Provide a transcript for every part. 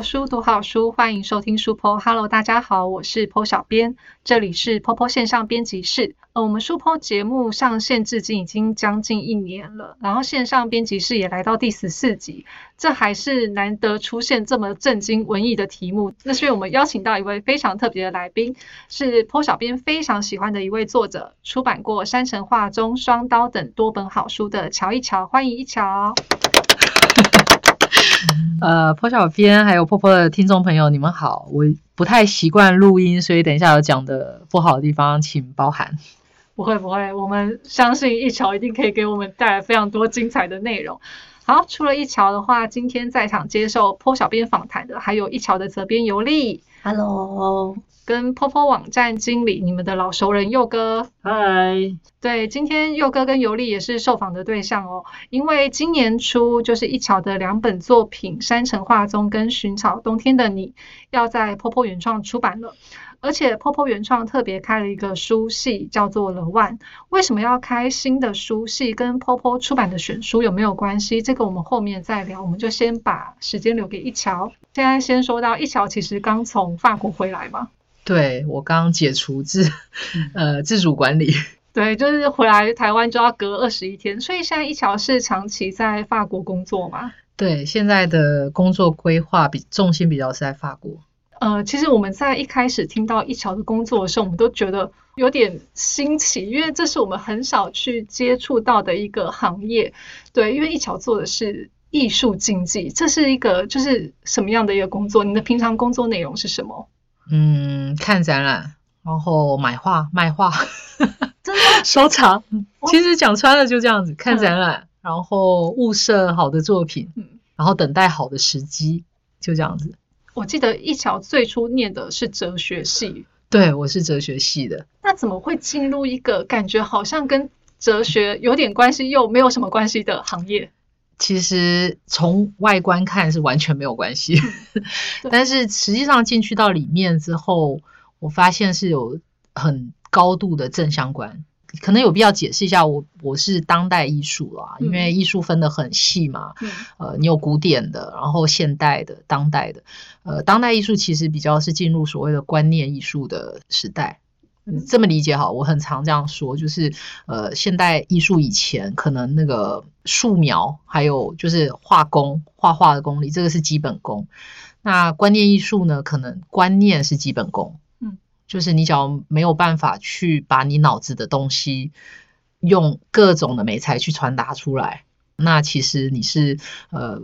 好书，读好书，欢迎收听书坡。Hello，大家好，我是坡小编，这里是坡坡线上编辑室。呃，我们书坡节目上线至今已经将近一年了，然后线上编辑室也来到第十四集，这还是难得出现这么震惊文艺的题目。那是因为我们邀请到一位非常特别的来宾，是坡小编非常喜欢的一位作者，出版过《山城画中》《双刀》等多本好书的乔一乔，欢迎一乔。呃，坡小编还有坡坡的听众朋友，你们好。我不太习惯录音，所以等一下有讲的不好的地方，请包涵。不会不会，我们相信一桥一定可以给我们带来非常多精彩的内容。好，除了一桥的话，今天在场接受坡小编访谈的，还有一桥的责编尤利。Hello。跟坡坡网站经理，你们的老熟人佑哥，嗨，对，今天佑哥跟尤丽也是受访的对象哦。因为今年初就是一桥的两本作品《山城画中》跟《寻找冬天的你》要在坡坡原创出版了，而且 Popo 原创特别开了一个书系，叫做《lone》。为什么要开新的书系？跟 Popo 出版的选书有没有关系？这个我们后面再聊。我们就先把时间留给一桥。现在先说到一桥，其实刚从法国回来嘛。对我刚解除自呃自主管理，对，就是回来台湾就要隔二十一天，所以现在一桥是长期在法国工作嘛？对，现在的工作规划比重心比较是在法国。呃，其实我们在一开始听到一桥的工作的时候，我们都觉得有点新奇，因为这是我们很少去接触到的一个行业。对，因为一桥做的是艺术经济，这是一个就是什么样的一个工作？你的平常工作内容是什么？嗯，看展览，然后买画、卖画，真的 收藏。其实讲穿了就这样子，看展览，然后物色好的作品，嗯，然后等待好的时机，就这样子。我记得一桥最初念的是哲学系，对，我是哲学系的。那怎么会进入一个感觉好像跟哲学有点关系又没有什么关系的行业？其实从外观看是完全没有关系，但是实际上进去到里面之后，我发现是有很高度的正相关。可能有必要解释一下，我我是当代艺术啦，因为艺术分得很细嘛。呃，你有古典的，然后现代的、当代的。呃，当代艺术其实比较是进入所谓的观念艺术的时代。这么理解好，我很常这样说，就是呃，现代艺术以前可能那个素描，还有就是画工、画画的功力，这个是基本功。那观念艺术呢，可能观念是基本功，嗯，就是你只要没有办法去把你脑子的东西用各种的美材去传达出来，那其实你是呃。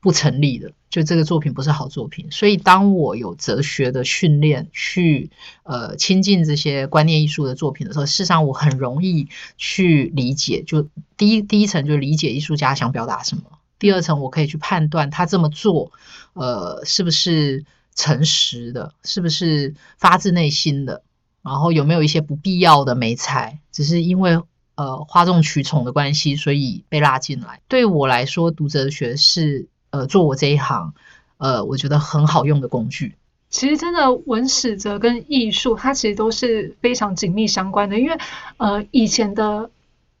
不成立的，就这个作品不是好作品。所以，当我有哲学的训练去呃亲近这些观念艺术的作品的时候，事实上我很容易去理解。就第一第一层就理解艺术家想表达什么，第二层我可以去判断他这么做呃是不是诚实的，是不是发自内心的，然后有没有一些不必要的美彩，只是因为呃哗众取宠的关系，所以被拉进来。对我来说，读哲学是。呃，做我这一行，呃，我觉得很好用的工具。其实，真的文史哲跟艺术，它其实都是非常紧密相关的。因为，呃，以前的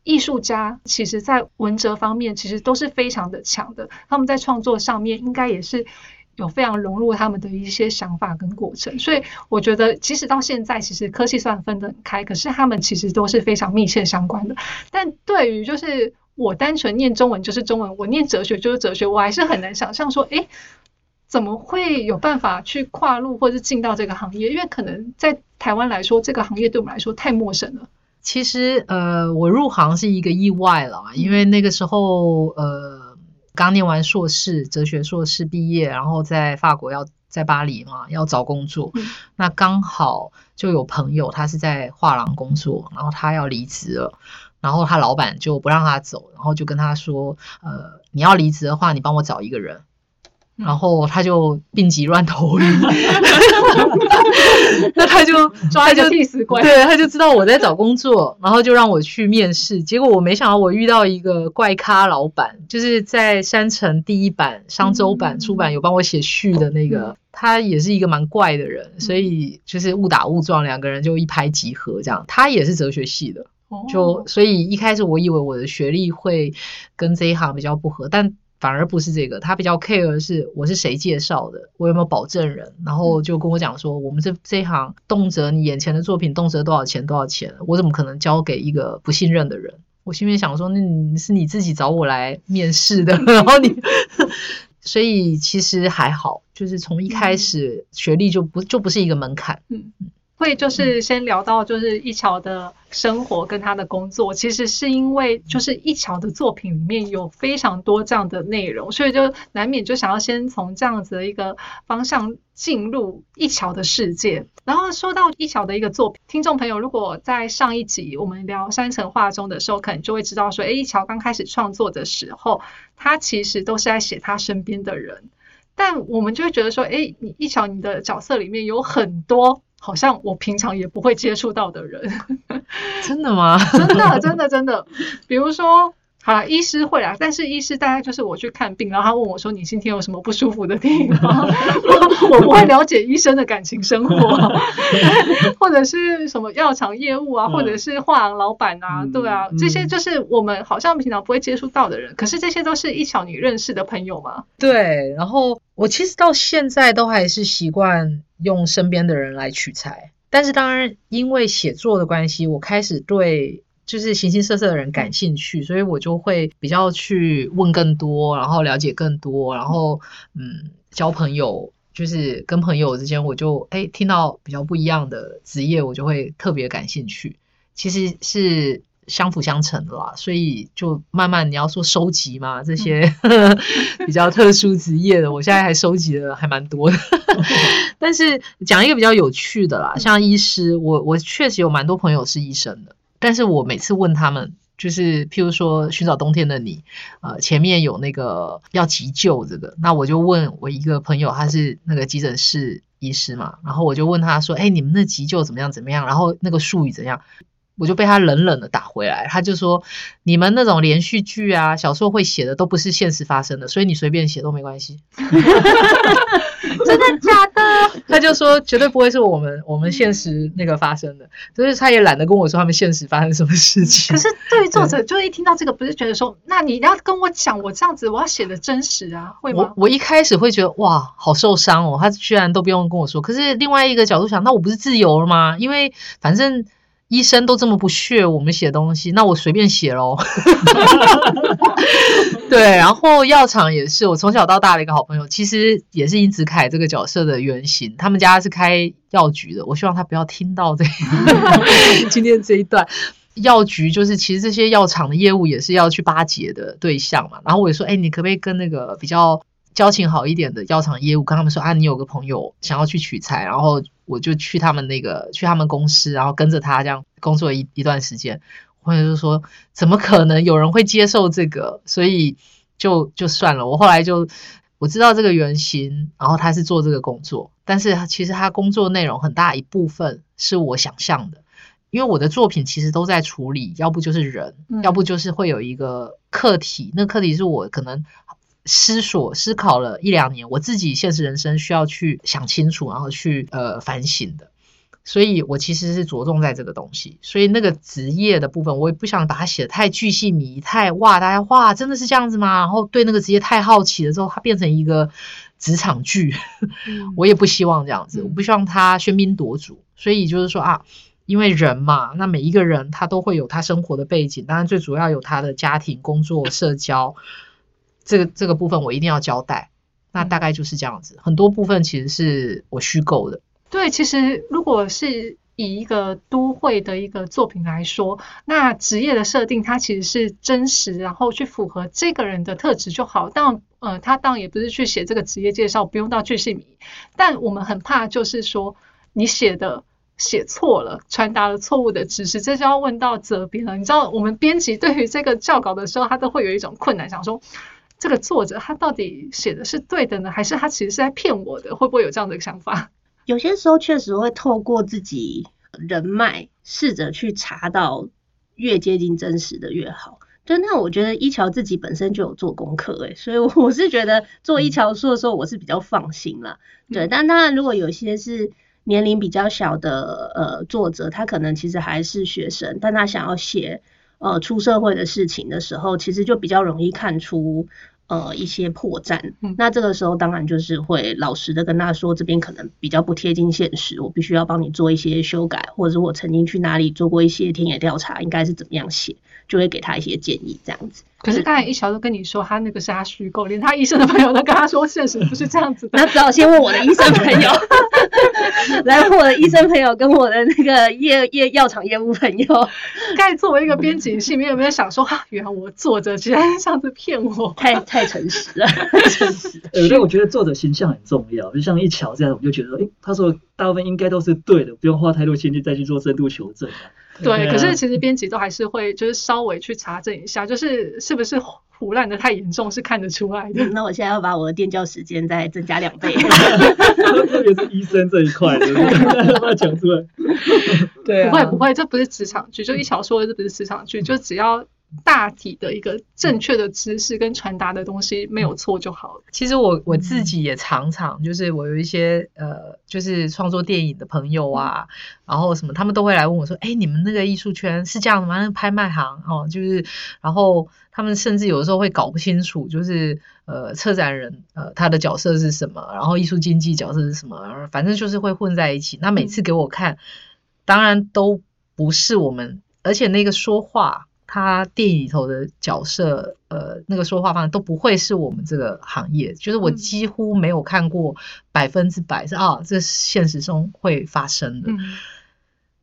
艺术家，其实在文哲方面，其实都是非常的强的。他们在创作上面，应该也是有非常融入他们的一些想法跟过程。所以，我觉得，即使到现在，其实科技虽然分得很开，可是他们其实都是非常密切相关的。但对于就是。我单纯念中文就是中文，我念哲学就是哲学，我还是很难想象说，哎，怎么会有办法去跨入或者进到这个行业？因为可能在台湾来说，这个行业对我们来说太陌生了。其实，呃，我入行是一个意外了，因为那个时候，呃，刚念完硕士，哲学硕士毕业，然后在法国要在巴黎嘛，要找工作，那刚好就有朋友他是在画廊工作，然后他要离职了。然后他老板就不让他走，然后就跟他说：“呃，你要离职的话，你帮我找一个人。”然后他就病急乱投医，那他就抓一个替死鬼，对，他就知道我在找工作，然后就让我去面试。结果我没想到我遇到一个怪咖老板，就是在山城第一版商周版出版有帮我写序的那个，他也是一个蛮怪的人，所以就是误打误撞，两个人就一拍即合这样。他也是哲学系的。就所以一开始我以为我的学历会跟这一行比较不合，但反而不是这个，他比较 care 的是我是谁介绍的，我有没有保证人，然后就跟我讲说，我们这这一行动辄你眼前的作品动辄多少钱多少钱，我怎么可能交给一个不信任的人？我心里面想说，那你是你自己找我来面试的，然后你，所以其实还好，就是从一开始学历就不就不是一个门槛，嗯。会就是先聊到就是一桥的生活跟他的工作，其实是因为就是一桥的作品里面有非常多这样的内容，所以就难免就想要先从这样子的一个方向进入一桥的世界。然后说到一桥的一个作品，听众朋友如果在上一集我们聊山城画中的时候，可能就会知道说，哎，一桥刚开始创作的时候，他其实都是在写他身边的人，但我们就会觉得说，哎，你一桥你的角色里面有很多。好像我平常也不会接触到的人，真的吗？真的，真的，真的。比如说，好了，医师会啊，但是医师大概就是我去看病，然后他问我说：“你今天有什么不舒服的地方？” 我不会了解医生的感情生活，或者是什么药厂业务啊，或者是画廊老板啊，对啊，这些就是我们好像平常不会接触到的人。可是这些都是一巧你认识的朋友嘛？对，然后我其实到现在都还是习惯。用身边的人来取材，但是当然，因为写作的关系，我开始对就是形形色色的人感兴趣，所以我就会比较去问更多，然后了解更多，然后嗯，交朋友，就是跟朋友之间，我就哎听到比较不一样的职业，我就会特别感兴趣。其实是。相辅相成的啦，所以就慢慢你要说收集嘛，这些 比较特殊职业的，我现在还收集的还蛮多的。但是讲一个比较有趣的啦，像医师，我我确实有蛮多朋友是医生的，但是我每次问他们，就是譬如说寻找冬天的你，呃，前面有那个要急救这个，那我就问我一个朋友，他是那个急诊室医师嘛，然后我就问他说，哎，你们那急救怎么样怎么样？然后那个术语怎样？我就被他冷冷的打回来，他就说：“你们那种连续剧啊、小说会写的都不是现实发生的，所以你随便写都没关系。” 真的？他就说绝对不会是我们我们现实那个发生的，所以他也懒得跟我说他们现实发生什么事情。可是对于作者，就一听到这个，不是觉得说，那你要跟我讲，我这样子我要写的真实啊，会吗？我我一开始会觉得哇，好受伤哦，他居然都不用跟我说。可是另外一个角度想，那我不是自由了吗？因为反正。医生都这么不屑我们写东西，那我随便写喽。对，然后药厂也是我从小到大的一个好朋友，其实也是殷子凯这个角色的原型。他们家是开药局的，我希望他不要听到这 今天这一段。药局就是其实这些药厂的业务也是要去巴结的对象嘛。然后我也说，哎，你可不可以跟那个比较。交情好一点的药厂业务，跟他们说啊，你有个朋友想要去取材，然后我就去他们那个去他们公司，然后跟着他这样工作一一段时间，或者是说怎么可能有人会接受这个，所以就就算了。我后来就我知道这个原型，然后他是做这个工作，但是其实他工作内容很大一部分是我想象的，因为我的作品其实都在处理，要不就是人，要不就是会有一个课题，那课题是我可能。思索思考了一两年，我自己现实人生需要去想清楚，然后去呃反省的，所以我其实是着重在这个东西。所以那个职业的部分，我也不想把它写的太巨细靡太哇，大家哇真的是这样子吗？然后对那个职业太好奇了之后，它变成一个职场剧，我也不希望这样子，我不希望它喧宾夺主。所以就是说啊，因为人嘛，那每一个人他都会有他生活的背景，当然最主要有他的家庭、工作、社交。这个这个部分我一定要交代，那大概就是这样子。很多部分其实是我虚构的。对，其实如果是以一个都会的一个作品来说，那职业的设定它其实是真实，然后去符合这个人的特质就好。但呃，他当然也不是去写这个职业介绍，不用到巨细靡。但我们很怕就是说你写的写错了，传达了错误的知识，这就要问到责编了。你知道，我们编辑对于这个校稿的时候，他都会有一种困难，想说。这个作者他到底写的是对的呢，还是他其实是在骗我的？会不会有这样的想法？有些时候确实会透过自己人脉，试着去查到越接近真实的越好。对，那我觉得一桥自己本身就有做功课，诶，所以我是觉得做一桥书的时候，我是比较放心了。对，但当然如果有些是年龄比较小的呃作者，他可能其实还是学生，但他想要写。呃，出社会的事情的时候，其实就比较容易看出，呃一些破绽。嗯那这个时候当然就是会老实的跟他说，这边可能比较不贴近现实，我必须要帮你做一些修改，或者是我曾经去哪里做过一些田野调查，应该是怎么样写，就会给他一些建议这样子。可是刚才一桥都跟你说，他那个是他虚构，连他医生的朋友都跟他说，现实不是这样子的。那只好先问我的医生朋友，来问我的医生朋友跟我的那个业业药厂业务朋友。该作为一个编辑，心里面有没有想说，哈、原来我作者居然这样子骗我？太太诚实了，太诚实所以我觉得作者形象很重要，就像一桥这样，我就觉得，诶，他说大部分应该都是对的，不用花太多心力再去做深度求证啊。对，啊可是其实编辑都还是会就是稍微去查证一下，就是是不是胡乱的太严重是看得出来的。那我现在要把我的电教时间再增加两倍。特别是医生这一块的 把它讲出来。对啊不会不会，这不是职场剧，就一小说的这不是职场剧，就只要大体的一个正确的知识跟传达的东西没有错就好了。其实我我自己也常常就是我有一些呃，就是创作电影的朋友啊，然后什么，他们都会来问我说：“哎，你们那个艺术圈是这样的吗？那个拍卖行哦，就是，然后他们甚至有的时候会搞不清楚，就是呃，策展人呃他的角色是什么，然后艺术经纪角色是什么，反正就是会混在一起。那每次给我看，当然都不是我们，而且那个说话。”他电影里头的角色，呃，那个说话方式都不会是我们这个行业，就是我嗯几乎没有看过百分之百是啊，这是现实中会发生的。嗯，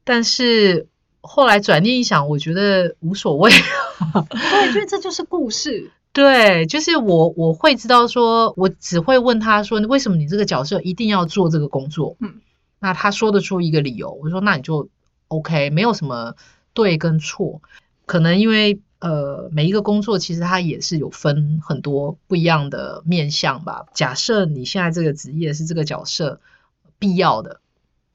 但是后来转念一想，我觉得无所谓。对，因为这就是故事。对，就是我我会知道说，我只会问他说，为什么你这个角色一定要做这个工作？嗯，那他说得出一个理由，我说那你就 OK，没有什么对跟错。可能因为呃每一个工作其实它也是有分很多不一样的面向吧。假设你现在这个职业是这个角色必要的，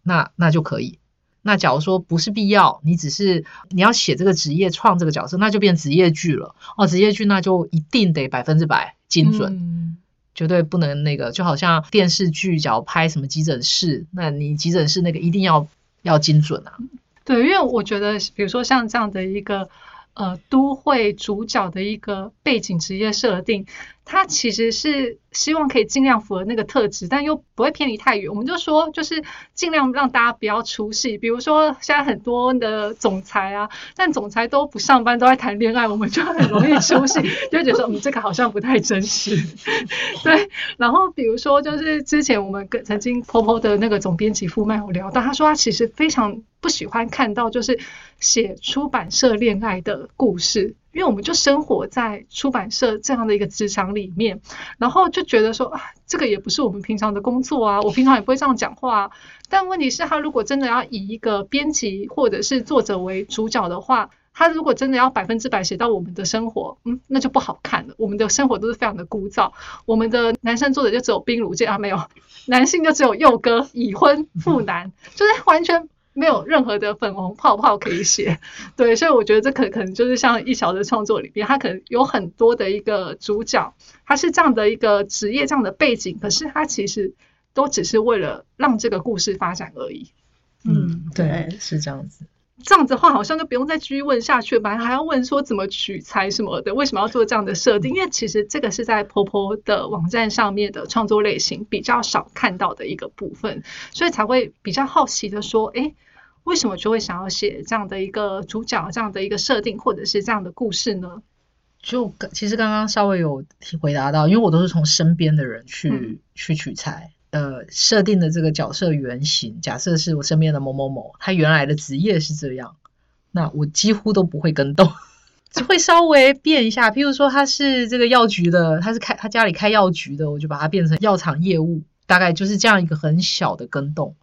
那那就可以。那假如说不是必要，你只是你要写这个职业创这个角色，那就变职业剧了。哦，职业剧那就一定得百分之百精准。嗯绝对不能那个，就好像电视剧，假如拍什么急诊室，那你急诊室那个一定要要精准啊。对，因为我觉得，比如说像这样的一个呃都会主角的一个背景职业设定，它其实是希望可以尽量符合那个特质，但又不会偏离太远。我们就说，就是尽量让大家不要出戏。比如说现在很多的总裁啊，但总裁都不上班，都在谈恋爱，我们就很容易出戏，就觉得说，嗯，这个好像不太真实。对，然后比如说，就是之前我们跟曾经 POP 的那个总编辑傅麦有聊到，他说他其实非常不喜欢看到就是写出版社恋爱的故事，因为我们就生活在出版社这样的一个职场里面，然后就觉得说啊，这个也不是我们平常的工作啊，我平常也不会这样讲话、啊。但问题是，他如果真的要以一个编辑或者是作者为主角的话，他如果真的要百分之百写到我们的生活，嗯，那就不好看了。我们的生活都是非常的枯燥，我们的男生作者就只有冰乳界啊，没有，男性就只有佑哥已婚妇男，就是完全没有任何的粉红泡泡可以写。对，所以我觉得这可可能就是像一小的创作里边，他可能有很多的一个主角，他是这样的一个职业，这样的背景，可是他其实都只是为了让这个故事发展而已。嗯，对对，是这样子。这样子的话，好像就不用再继续问下去了，本来还要问说怎么取材什么的，为什么要做这样的设定？因为其实这个是在婆婆的网站上面的创作类型比较少看到的一个部分，所以才会比较好奇的说，诶，为什么就会想要写这样的一个主角、这样的一个设定，或者是这样的故事呢？就其实刚刚稍微有回答到，因为我都是从身边的人去、嗯去取材，呃，设定的这个角色原型，假设是我身边的某某某，他原来的职业是这样，那我几乎都不会跟动，只会稍微变一下。譬如说他是这个药局的，他是开他家里开药局的，我就把它变成药厂业务，大概就是这样一个很小的跟动。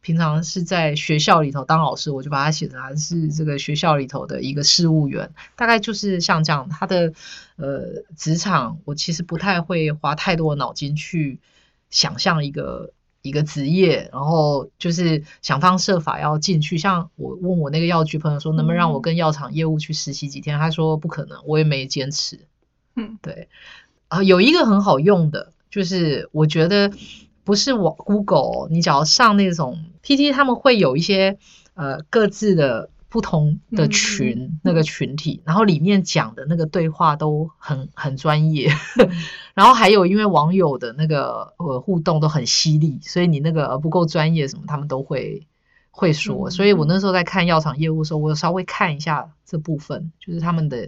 平常是在学校里头当老师，我就把它写成他是这个学校里头的一个事务员，大概就是像这样。他的呃职场，我其实不太会花太多的脑筋去想象一个一个职业，然后就是想方设法要进去。像我问我那个药局朋友说，能不能让我跟药厂业务去实习几天？他说不可能，我也没坚持。嗯，对。啊，有一个很好用的，就是我觉得不是我 Google，你只要上那种 PT，他们会有一些呃各自的不同的嗯群、那个群体，然后里面讲的那个对话都很很专业，然后还有因为网友的那个呃互动都很犀利，所以你那个呃不够专业什么，他们都会会说。嗯所以我那时候在看药厂业务的时候，我有稍微看一下这部分，就是他们的，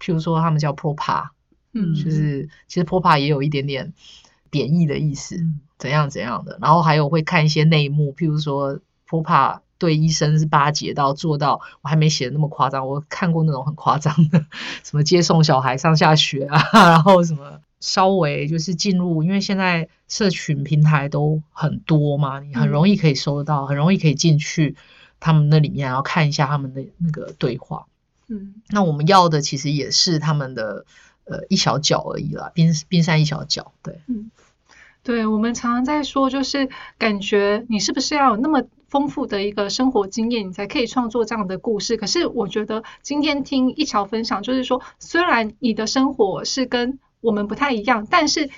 譬如说他们叫 ProPA，嗯就是其实 ProPA 也有一点点贬义的意思。嗯怎样怎样的，然后还有会看一些内幕，譬如说 ProPA 对医生是巴结到做到，我还没写的那么夸张，我看过那种很夸张的，什么接送小孩上下学啊，然后什么稍微就是进入，因为现在社群平台都很多嘛，你很容易可以收得到，很容易可以进去他们那里面，然后看一下他们的那个对话。嗯那我们要的其实也是他们的呃一小角而已啦，冰冰山一小角，对。对，我们常常在说，就是感觉你是不是要有那么丰富的一个生活经验，你才可以创作这样的故事。可是我觉得今天听一桥分享，就是说，虽然你的生活是跟我们不太一样，但是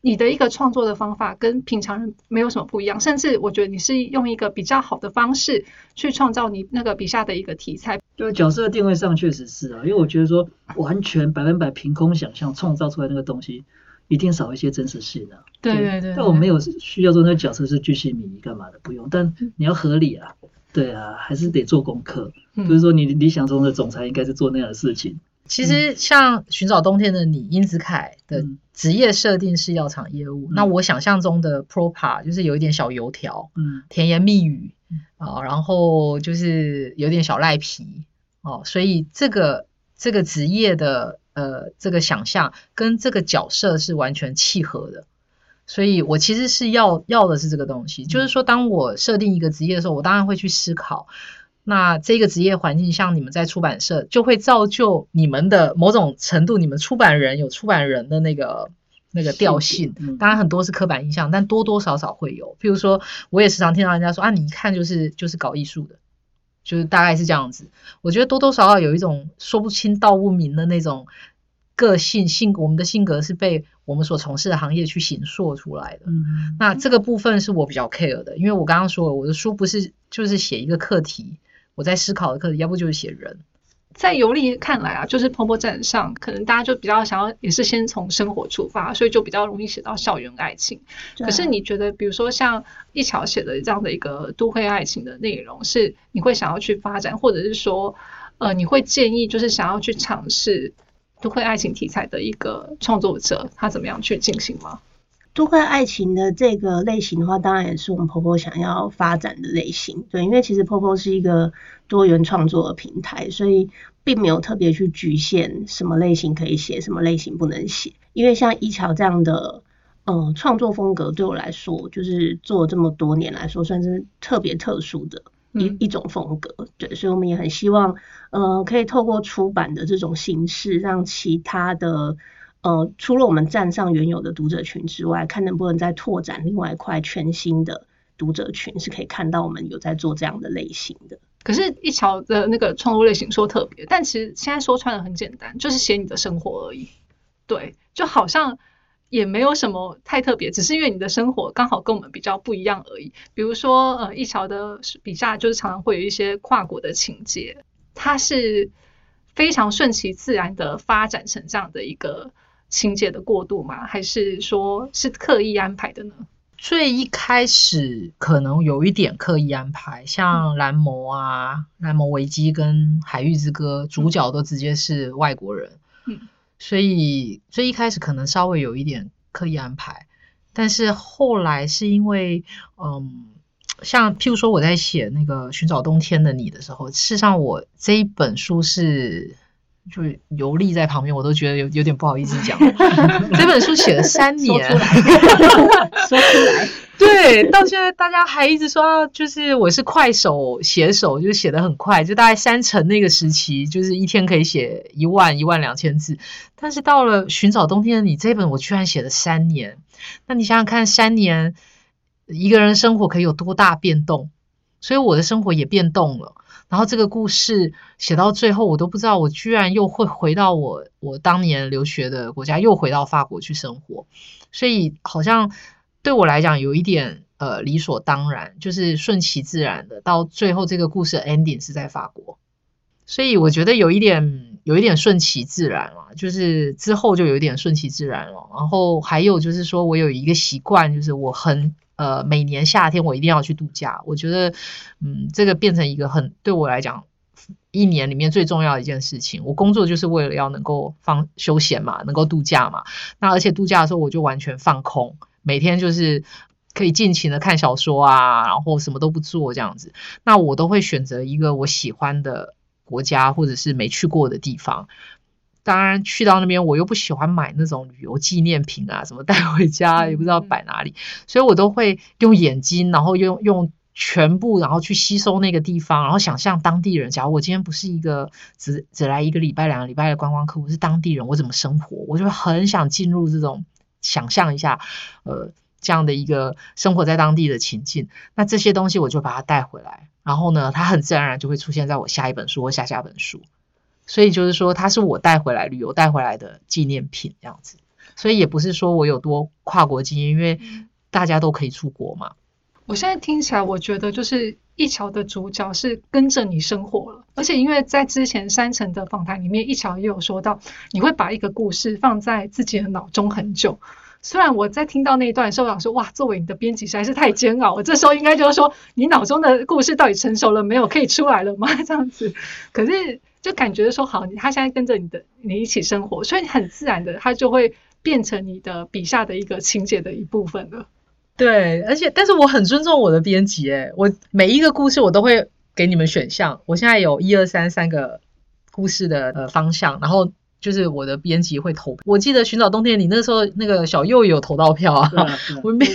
你的一个创作的方法跟平常人没有什么不一样，甚至我觉得你是用一个比较好的方式去创造你那个笔下的一个题材。就角色定位上确实是啊，因为我觉得说完全百分百凭空想象创造出来那个东西，一定少一些真实性啊。对对对，但我没有需要说那个角色是巨细靡遗干嘛的，不用。但你要合理啊，对啊，还是得做功课，嗯不是说你理想中的总裁应该是做那样的事情。其实像寻找冬天的你，殷子凯的嗯职业设定是药厂业务。嗯那我想象中的 Propa 就是有一点小油条，嗯甜言蜜语啊、然后就是有点小赖皮哦，所以这个这个职业的呃这个想象跟这个角色是完全契合的。所以我其实是要要的是这个东西，就是说，当我设定一个职业的时候，我当然会去思考，那这个职业环境，像你们在出版社，就会造就你们的某种程度，你们出版人有出版人的那个那个调性。嗯当然很多是刻板印象，但多多少少会有。譬如说，我也时常听到人家说啊，你一看就是就是搞艺术的，就是大概是这样子。我觉得多多少少有一种说不清道不明的那种个性性，我们的性格是被我们所从事的行业去形塑出来的。嗯那这个部分是我比较 care 的，因为我刚刚说了，我的书不是就是写一个课题，我在思考的课题，要不就是写人。在尤利看来啊，就是婆婆站上，可能大家就比较想要，也是先从生活出发，所以就比较容易写到校园爱情。可是你觉得，比如说像一桥写的这样的一个都会爱情的内容，是你会想要去发展，或者是说，呃，你会建议就是想要去尝试都会爱情题材的一个创作者，他怎么样去进行吗？都会爱情的这个类型的话，当然也是我们婆婆想要发展的类型。对，因为其实婆婆是一个多元创作的平台，所以并没有特别去局限什么类型可以写，什么类型不能写。因为像一桥这样的呃创作风格，对我来说，就是做这么多年来说，算是特别特殊的。一嗯一种风格，对，所以我们也很希望，呃，可以透过出版的这种形式，让其他的，呃，除了我们站上原有的读者群之外，看能不能再拓展另外一块全新的读者群，是可以看到我们有在做这样的类型的。可是，一桥的那个创作类型说特别，但其实现在说穿了很简单，就是写你的生活而已。对，就好像也没有什么太特别，只是因为你的生活刚好跟我们比较不一样而已。比如说，呃，一桥的笔下就是常常会有一些跨国的情节，它是非常顺其自然的发展成这样的一个情节的过渡吗？还是说是刻意安排的呢？最一开始可能有一点刻意安排，像《蓝魔》啊，《蓝魔危机》跟《海域之歌》，主角都直接是外国人，嗯，所以最一开始可能稍微有一点刻意安排，但是后来是因为，嗯，像譬如说我在写那个《寻找冬天的你》的时候，事实上我这一本书是。就是游历在旁边，我都觉得有有点不好意思讲。这本书写了三年，说出来，说出来，对，到现在大家还一直说，啊就是我是快手写手，就是写的很快，就大概三成那个时期，就是一天可以写一万一万两千字。但是到了《寻找冬天的你》这本，我居然写了三年。那你想想看，三年一个人生活可以有多大变动？所以我的生活也变动了。然后这个故事写到最后，我都不知道我居然又会回到我我当年留学的国家，又回到法国去生活。所以好像对我来讲有一点呃理所当然，就是顺其自然的，到最后这个故事的 ending 是在法国，所以我觉得有一点有一点顺其自然了，就是之后就有一点顺其自然了。然后还有就是说我有一个习惯，就是我很呃每年夏天我一定要去度假，我觉得嗯这个变成一个很对我来讲。一年里面最重要的一件事情，我工作就是为了要能够放休闲嘛，能够度假嘛。那而且度假的时候，我就完全放空，每天就是可以尽情的看小说啊，然后什么都不做这样子。那我都会选择一个我喜欢的国家，或者是没去过的地方。当然去到那边，我又不喜欢买那种旅游纪念品啊，什么带回家也不知道摆哪里，所以我都会用眼睛，然后用用。全部，然后去吸收那个地方，然后想象当地人。假如我今天不是一个只只来一个礼拜、两个礼拜的观光客，我是当地人，我怎么生活？我就很想进入这种想象一下，呃，这样的一个生活在当地的情境。那这些东西我就把它带回来，然后呢，它很自然而然就会出现在我下一本书或下下本书。所以就是说，它是我带回来旅游带回来的纪念品这样子。所以也不是说我有多跨国经验，因为大家都可以出国嘛。我现在听起来，我觉得就是一桥的主角是跟着你生活了，而且因为在之前山城的访谈里面，一桥也有说到，你会把一个故事放在自己的脑中很久。虽然我在听到那一段的时候，我想说哇，作为你的编辑实在是太煎熬。我这时候应该就是说，你脑中的故事到底成熟了没有，可以出来了吗？这样子，可是就感觉说，好，他现在跟着你的你一起生活，所以很自然的，他就会变成你的笔下的一个情节的一部分了。对，而且但是我很尊重我的编辑，哎，我每一个故事我都会给你们选项。我现在有一二三三个故事的呃方向，然后就是我的编辑会投。我记得寻找冬天，你那时候那个小右有投到票啊，我没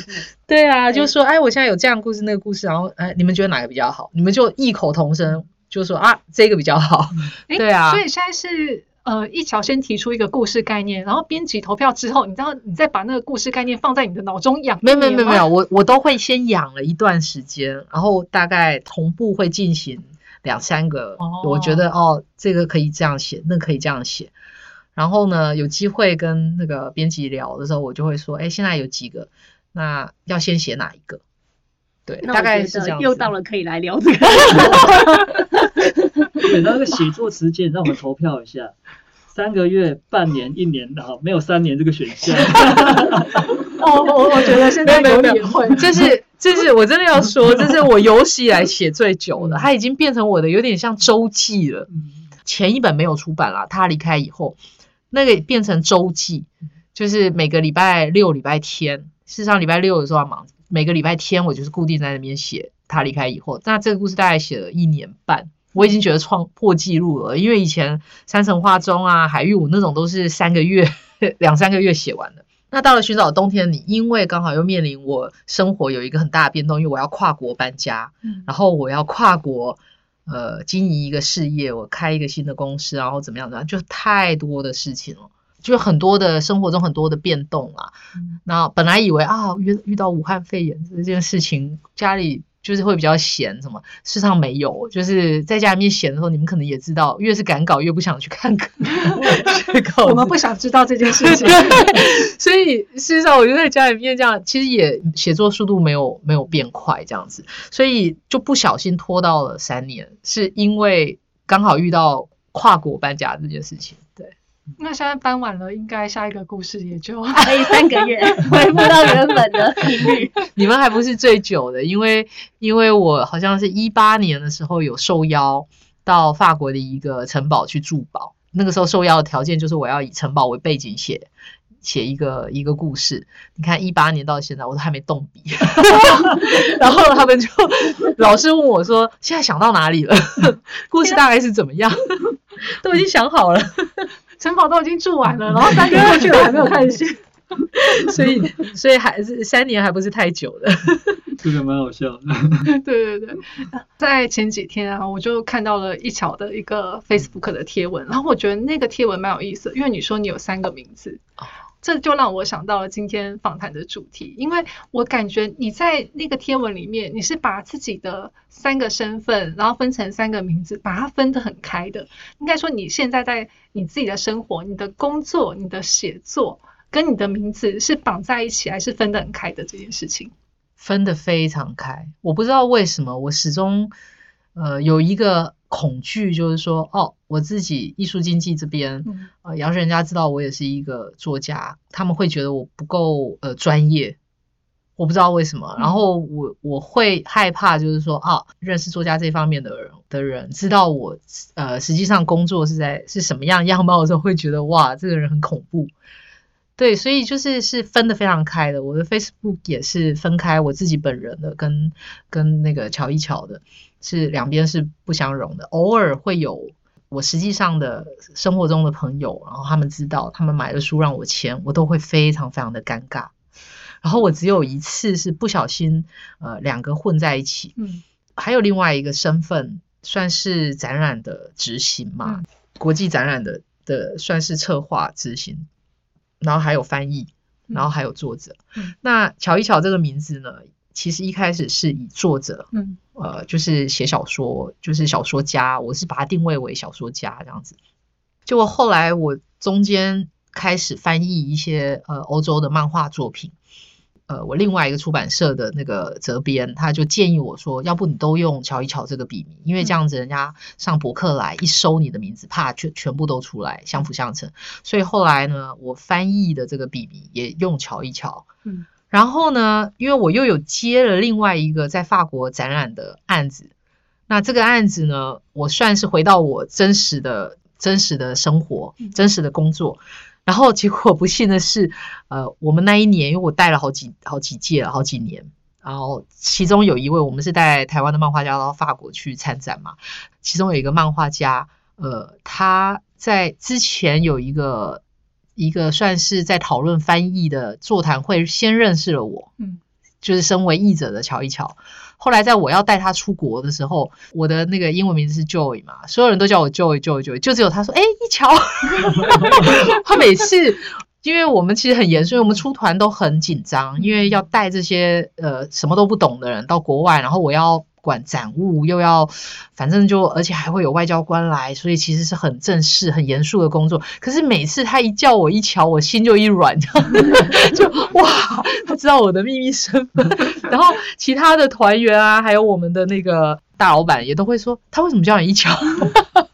对啊，就说哎，我现在有这样故事那个故事，然后哎，你们觉得哪个比较好？你们就异口同声就说啊，这个比较好。对啊，所以现在是。呃，一桥先提出一个故事概念，然后编辑投票之后，你知道，你再把那个故事概念放在你的脑中养。没有没有没有没有，我我都会先养了一段时间，然后大概同步会进行两三个。我觉得哦，这个可以这样写，那可以这样写。然后呢，有机会跟那个编辑聊的时候，我就会说，哎，现在有几个，那要先写哪一个？对，大概是这样。又到了可以来聊这个。对，那个写作时间，让我们投票一下。三个月、半年、一年的哈，没有三年这个选项。哦，我我觉得现在有点会，这是这是我真的要说，这是我有史以来写最久的，它已经变成我的有点像周记了。前一本没有出版了，他离开以后，那个变成周记，就是每个礼拜六、礼拜天，事实上礼拜六的时候要忙，每个礼拜天我就是固定在那边写。他离开以后，那这个故事大概写了一年半。我已经觉得创破纪录了，因为以前山城化妆啊、海域舞那种都是三个月、两三个月写完的。那到了寻找冬天，你因为刚好又面临我生活有一个很大的变动，因为我要跨国搬家，然后我要跨国呃经营一个事业，我开一个新的公司，然后怎么样的，就太多的事情了，就很多的生活中很多的变动啊。那本来以为啊遇遇到武汉肺炎这件事情，家里。就是会比较闲，什么事实上没有，就是在家里面闲的时候，你们可能也知道，越是赶稿越不想去看稿。我们不想知道这件事情，所以事实上我就在家里面这样，其实也写作速度没有没有变快这样子，所以就不小心拖到了三年，是因为刚好遇到跨国搬家这件事情。那现在搬完了，应该下一个故事也就可以三个月 恢复到原本的 频率。你们还不是最久的，因为因为我好像是一八年的时候有受邀到法国的一个城堡去驻保，那个时候受邀的条件就是我要以城堡为背景写写一个一个故事。你看一八年到现在我都还没动笔，然后他们就老是问我说现在想到哪里了，故事大概是怎么样，都已经想好了。城堡都已经住完了，然后三年过去了 还没有开始，所以所以还是三年还不是太久的，这个蛮好笑的。对对对，在前几天啊，我就看到了一巧的一个 Facebook 的贴文，然后我觉得那个贴文蛮有意思，因为你说你有三个名字。这就让我想到了今天访谈的主题，因为我感觉你在那个贴文里面，你是把自己的三个身份，然后分成三个名字，把它分得很开的。应该说，你现在在你自己的生活、你的工作、你的写作，跟你的名字是绑在一起，还是分得很开的这件事情？分得非常开。我不知道为什么，我始终呃有一个恐惧，就是说，哦，我自己艺术经济这边，嗯呃，要是人家知道我也是一个作家，他们会觉得我不够呃专业。我不知道为什么，然后我我会害怕，就是说啊，认识作家这方面的人的人知道我呃实际上工作是在是什么样样貌的时候，会觉得哇，这个人很恐怖。对，所以就是是分得非常开的。我的 Facebook 也是分开我自己本人的，跟跟那个乔一乔的，是两边是不相容的。偶尔会有我实际上的生活中的朋友，然后他们知道，他们买了书让我签，我都会非常非常的尴尬。然后我只有一次是不小心，呃，两个混在一起。嗯还有另外一个身份，算是展览的执行嘛，嗯国际展览的的算是策划执行，然后还有翻译，然后还有作者。嗯那乔一乔这个名字呢，其实一开始是以作者，嗯呃，就是写小说，就是小说家，我是把它定位为小说家这样子。结果后来我中间开始翻译一些呃欧洲的漫画作品，呃，我另外一个出版社的那个责编，他就建议我说，要不你都用乔一乔这个笔名，因为这样子人家上博客来一搜你的名字，怕全全部都出来，相辅相成。所以后来呢，我翻译的这个笔名也用乔一乔。嗯然后呢，因为我又有接了另外一个在法国展览的案子，那这个案子呢，我算是回到我真实的、真实的生活、嗯真实的工作。然后结果不幸的是，呃，我们那一年，因为我带了好几好几届了，好几年，然后其中有一位，我们是带台湾的漫画家到法国去参展嘛，其中有一个漫画家，呃，他在之前有一个一个算是在讨论翻译的座谈会，先认识了我，嗯就是身为译者的乔一乔。后来在我要带他出国的时候，我的那个英文名字是 Joy 嘛，所有人都叫我 Joy Joy Joy，就只有他说：“哎、一乔。”他每次，因为我们其实很严肃，我们出团都很紧张，因为要带这些呃什么都不懂的人到国外，然后我要管展务，又要反正就而且还会有外交官来，所以其实是很正式、很严肃的工作。可是每次他一叫我一瞧，我心就一软，就哇，他知道我的秘密身份。然后其他的团员啊，还有我们的那个大老板也都会说，他为什么叫你一瞧？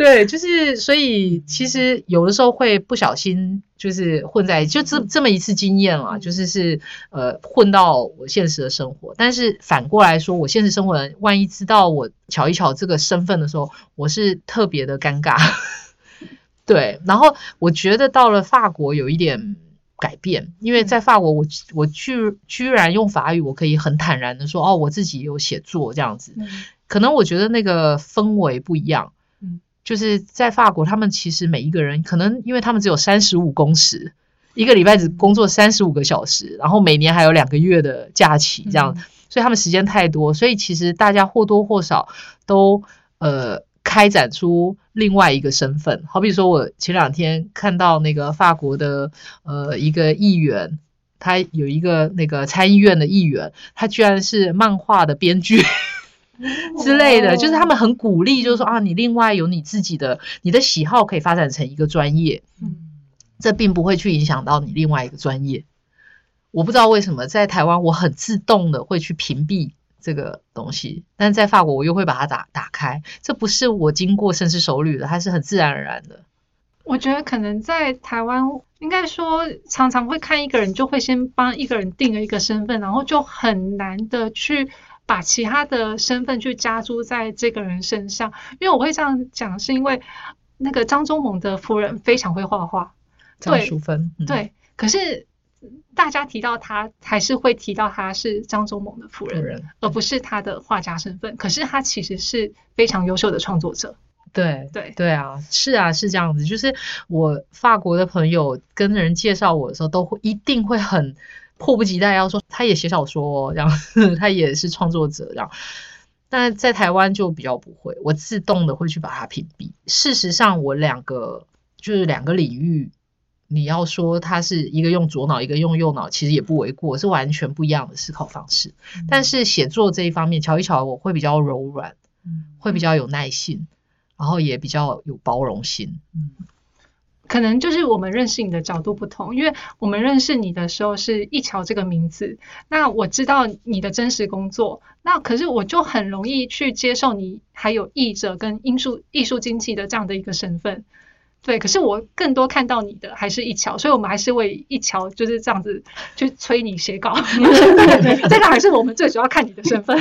对，就是所以其实有的时候会不小心就是混在，就这这么一次经验啦，就是是呃混到我现实的生活。但是反过来说，我现实生活人万一知道我瞧一瞧这个身份的时候，我是特别的尴尬。对，然后我觉得到了法国有一点改变，因为在法国我我居居然用法语，我可以很坦然的说哦，我自己有写作这样子。嗯可能我觉得那个氛围不一样，嗯，就是在法国，他们其实每一个人可能因为他们只有三十五工时，一个礼拜只工作三十五个小时，然后每年还有两个月的假期，这样，嗯所以他们时间太多，所以其实大家或多或少都呃开展出另外一个身份，好比说我前两天看到那个法国的呃一个议员。他有一个那个参议院的议员，他居然是漫画的编剧，之类的，就是他们很鼓励，就是说啊，你另外有你自己的你的喜好可以发展成一个专业，嗯。这并不会去影响到你另外一个专业。我不知道为什么在台湾我很自动的会去屏蔽这个东西，但是在法国我又会把它打打开，这不是我经过深思熟虑的，它是很自然而然的。我觉得可能在台湾，应该说常常会看一个人，就会先帮一个人定了一个身份，然后就很难的去把其他的身份去加诸在这个人身上。因为我会这样讲，是因为那个张忠谋的夫人非常会画画，张对淑芬，嗯，对，可是大家提到他，还是会提到他是张忠谋的夫人，夫人而不是他的画家身份。可是他其实是非常优秀的创作者，对对，对啊，是啊，是这样子。就是我法国的朋友跟人介绍我的时候，都会一定会很迫不及待要说他也写小说、哦，这样 他也是创作者这样。但在台湾就比较不会，我自动的会去把它屏蔽。事实上，我两个就是两个领域，你要说他是一个用左脑，一个用右脑，其实也不为过，是完全不一样的思考方式。但是写作这一方面，瞧一瞧，我会比较柔软，会比较有耐性，然后也比较有包容心。可能就是我们认识你的角度不同，因为我们认识你的时候是一桥这个名字，那我知道你的真实工作，那可是我就很容易去接受你还有译者跟艺术艺术经济的这样的一个身份。对，可是我更多看到你的还是一桥，所以我们还是为一桥就是这样子去催你写稿。这个还是我们最主要看你的身份。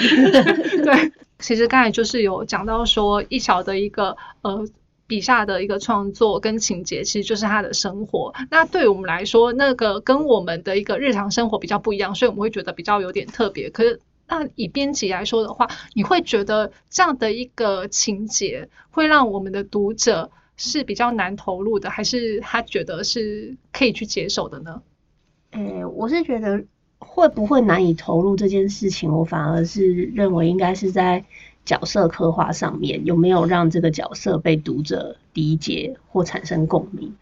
对，其实刚才就是有讲到说一桥的一个呃笔下的一个创作跟情节，其实就是他的生活。那对我们来说，那个跟我们的一个日常生活比较不一样，所以我们会觉得比较有点特别。可是那以编辑来说的话，你会觉得这样的一个情节会让我们的读者。是比较难投入的，还是他觉得是可以去接受的呢？诶，我是觉得会不会难以投入这件事情，我反而是认为应该是在角色刻画上面有没有让这个角色被读者理解或产生共鸣。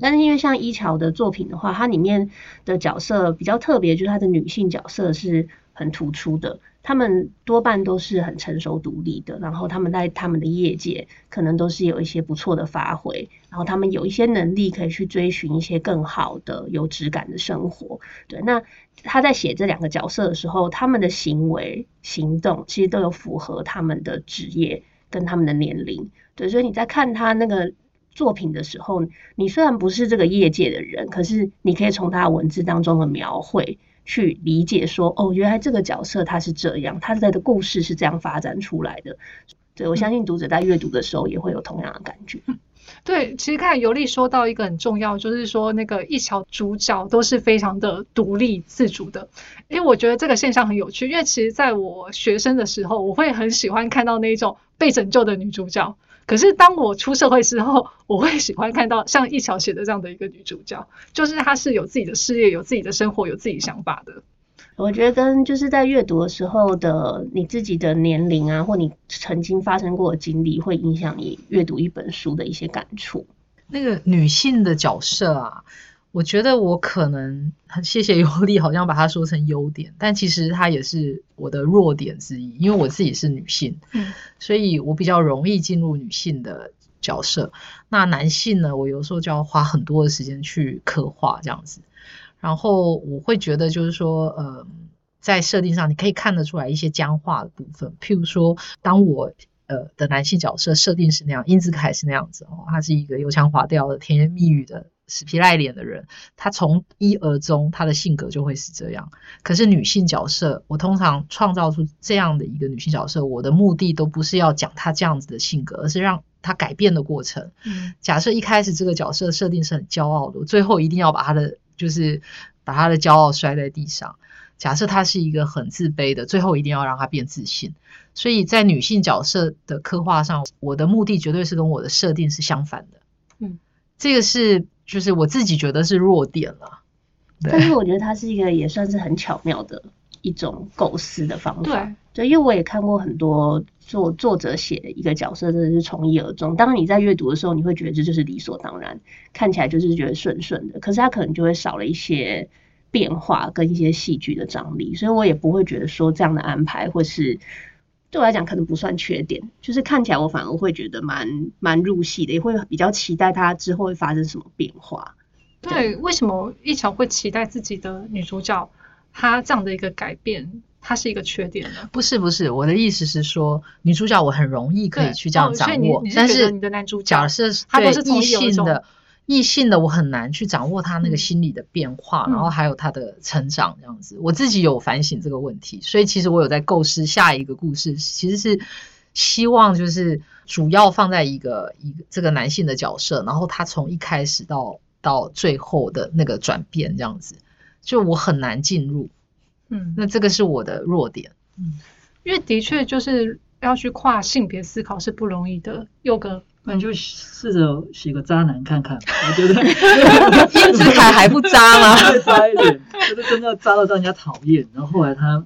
但是因为像一桥的作品的话，它里面的角色比较特别，就是它的女性角色是很突出的。他们多半都是很成熟独立的，然后他们在他们的业界可能都是有一些不错的发挥，然后他们有一些能力可以去追寻一些更好的有质感的生活。对，那他在写这两个角色的时候，他们的行为行动其实都有符合他们的职业跟他们的年龄。对，所以你在看他那个作品的时候，你虽然不是这个业界的人，可是你可以从他文字当中的描绘。去理解说，哦，原来这个角色他是这样，他的故事是这样发展出来的。对我相信读者在阅读的时候也会有同样的感觉。对，其实刚才尤丽说到一个很重要，就是说那个一桥主角都是非常的独立自主的。因为我觉得这个现象很有趣，因为其实在我学生的时候，我会很喜欢看到那种被拯救的女主角。可是当我出社会之后，我会喜欢看到像一桥写的这样的一个女主角，就是她是有自己的事业、有自己的生活、有自己想法的。我觉得跟就是在阅读的时候的你自己的年龄啊，或你曾经发生过的经历，会影响你阅读一本书的一些感触。那个女性的角色啊。我觉得我可能谢谢尤丽，好像把它说成优点，但其实它也是我的弱点之一，因为我自己是女性，嗯，所以我比较容易进入女性的角色。那男性呢，我有时候就要花很多的时间去刻画这样子。然后我会觉得就是说，呃，在设定上你可以看得出来一些僵化的部分，譬如说，当我呃的男性角色设定是那样，英子凯是那样子哦，他是一个油腔滑调的甜言蜜语的。死皮赖脸的人，他从一而终，他的性格就会是这样。可是女性角色，我通常创造出这样的一个女性角色，我的目的都不是要讲她这样子的性格，而是让她改变的过程。嗯，假设一开始这个角色设定是很骄傲的，最后一定要把她的就是把她的骄傲摔在地上。假设她是一个很自卑的，最后一定要让她变自信。所以在女性角色的刻画上，我的目的绝对是跟我的设定是相反的。嗯，这个是。就是我自己觉得是弱点了，但是我觉得它是一个也算是很巧妙的一种构思的方法。对，因为我也看过很多作作者写一个角色，真的是从一而终。当你在阅读的时候，你会觉得这就是理所当然，看起来就是觉得顺顺的。可是他可能就会少了一些变化跟一些戏剧的张力，所以我也不会觉得说这样的安排或是。对我来讲，可能不算缺点，就是看起来我反而会觉得蛮蛮入戏的，也会比较期待它之后会发生什么变化。对，为什么一桥会期待自己的女主角她这样的一个改变，它是一个缺点呢？不是不是，我的意思是说，女主角我很容易可以去这样掌握，但是你的男主角是他都是异性的。异性的我很难去掌握他那个心理的变化，然后还有他的成长这样子。我自己有反省这个问题，所以其实我有在构思下一个故事，其实是希望就是主要放在一个一个这个男性的角色，然后他从一开始到到最后的那个转变这样子，就我很难进入。嗯，那这个是我的弱点。嗯，因为的确就是要去跨性别思考是不容易的，有个。那你就试着写个渣男看看，我觉得燕子凯还不渣吗？再渣一点，就是真的渣到让人家讨厌。然后后来他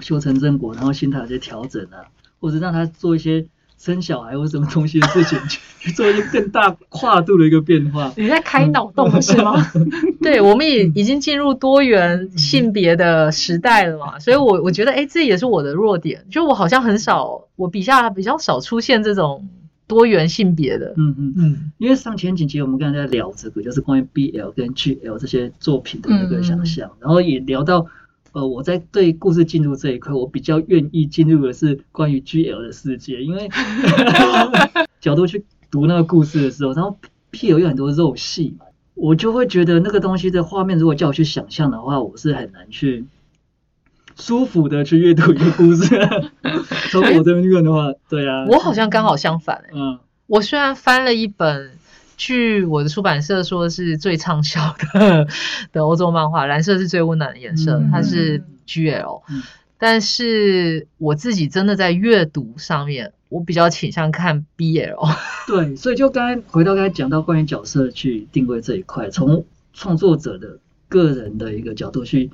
修成正果，然后心态有些调整啊，或者让他做一些生小孩或什么东西的事情，去做一些更大跨度的一个变化。你在开脑洞是吗？对，我们也已经进入多元性别的时代了嘛，所以我我觉得，哎，这也是我的弱点，就我好像很少，我笔下比较少出现这种。多元性别的。嗯嗯。嗯因为上前几集我们刚才在聊这个，就是关于 BL 跟 GL 这些作品的那个想象，然后也聊到，呃，我在对故事进入这一块，我比较愿意进入的是关于 GL 的世界，因为 角度去读那个故事的时候，然后 BL 有很多肉戏嘛，我就会觉得那个东西的画面，如果叫我去想象的话，我是很难去舒服的去阅读一个故事。从我这边看的话，对啊，我好像刚好相反、欸，嗯。我虽然翻了一本，据我的出版社说是最畅销的 的欧洲漫画，蓝色是最温暖的颜色，嗯。它是 GL，、嗯。但是我自己真的在阅读上面，我比较倾向看 BL。对，所以就刚才回到刚才讲到关于角色去定位这一块，从创作者的个人的一个角度去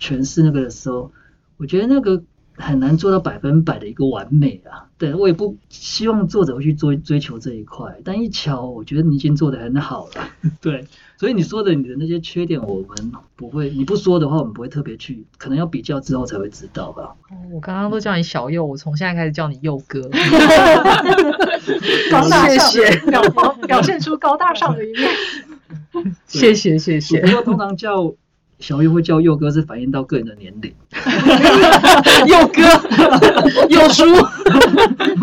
诠释那个的时候，我觉得那个很难做到百分百的一个完美啊。对我也不希望作者会去追追求这一块，但一瞧，我觉得你已经做得很好了。对，所以你说的你的那些缺点，我们不会，你不说的话，我们不会特别去，可能要比较之后才会知道吧。哦我刚刚都叫你小右，我从现在开始叫你右哥。高大上，谢谢表表表现出高大上的一面。谢谢谢谢不。过通常叫小玉会叫佑哥，是反映到个人的年龄。佑哥，佑叔，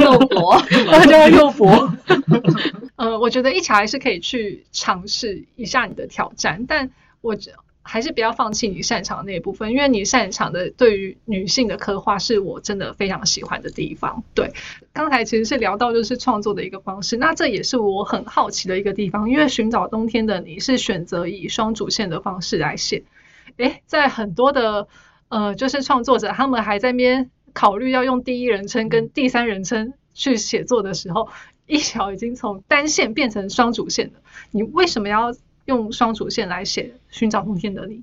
右伯，他叫他右伯。呃，我觉得一起还是可以去尝试一下你的挑战，但我觉还是不要放弃你擅长的那一部分，因为你擅长的对于女性的刻画是我真的非常喜欢的地方。对，刚才其实是聊到就是创作的一个方式，那这也是我很好奇的一个地方，因为寻找冬天的你是选择以双主线的方式来写，诶，在很多的呃就是创作者他们还在那边考虑要用第一人称跟第三人称去写作的时候。一条已经从单线变成双主线了，你为什么要用双主线来写《寻找冬天的你》？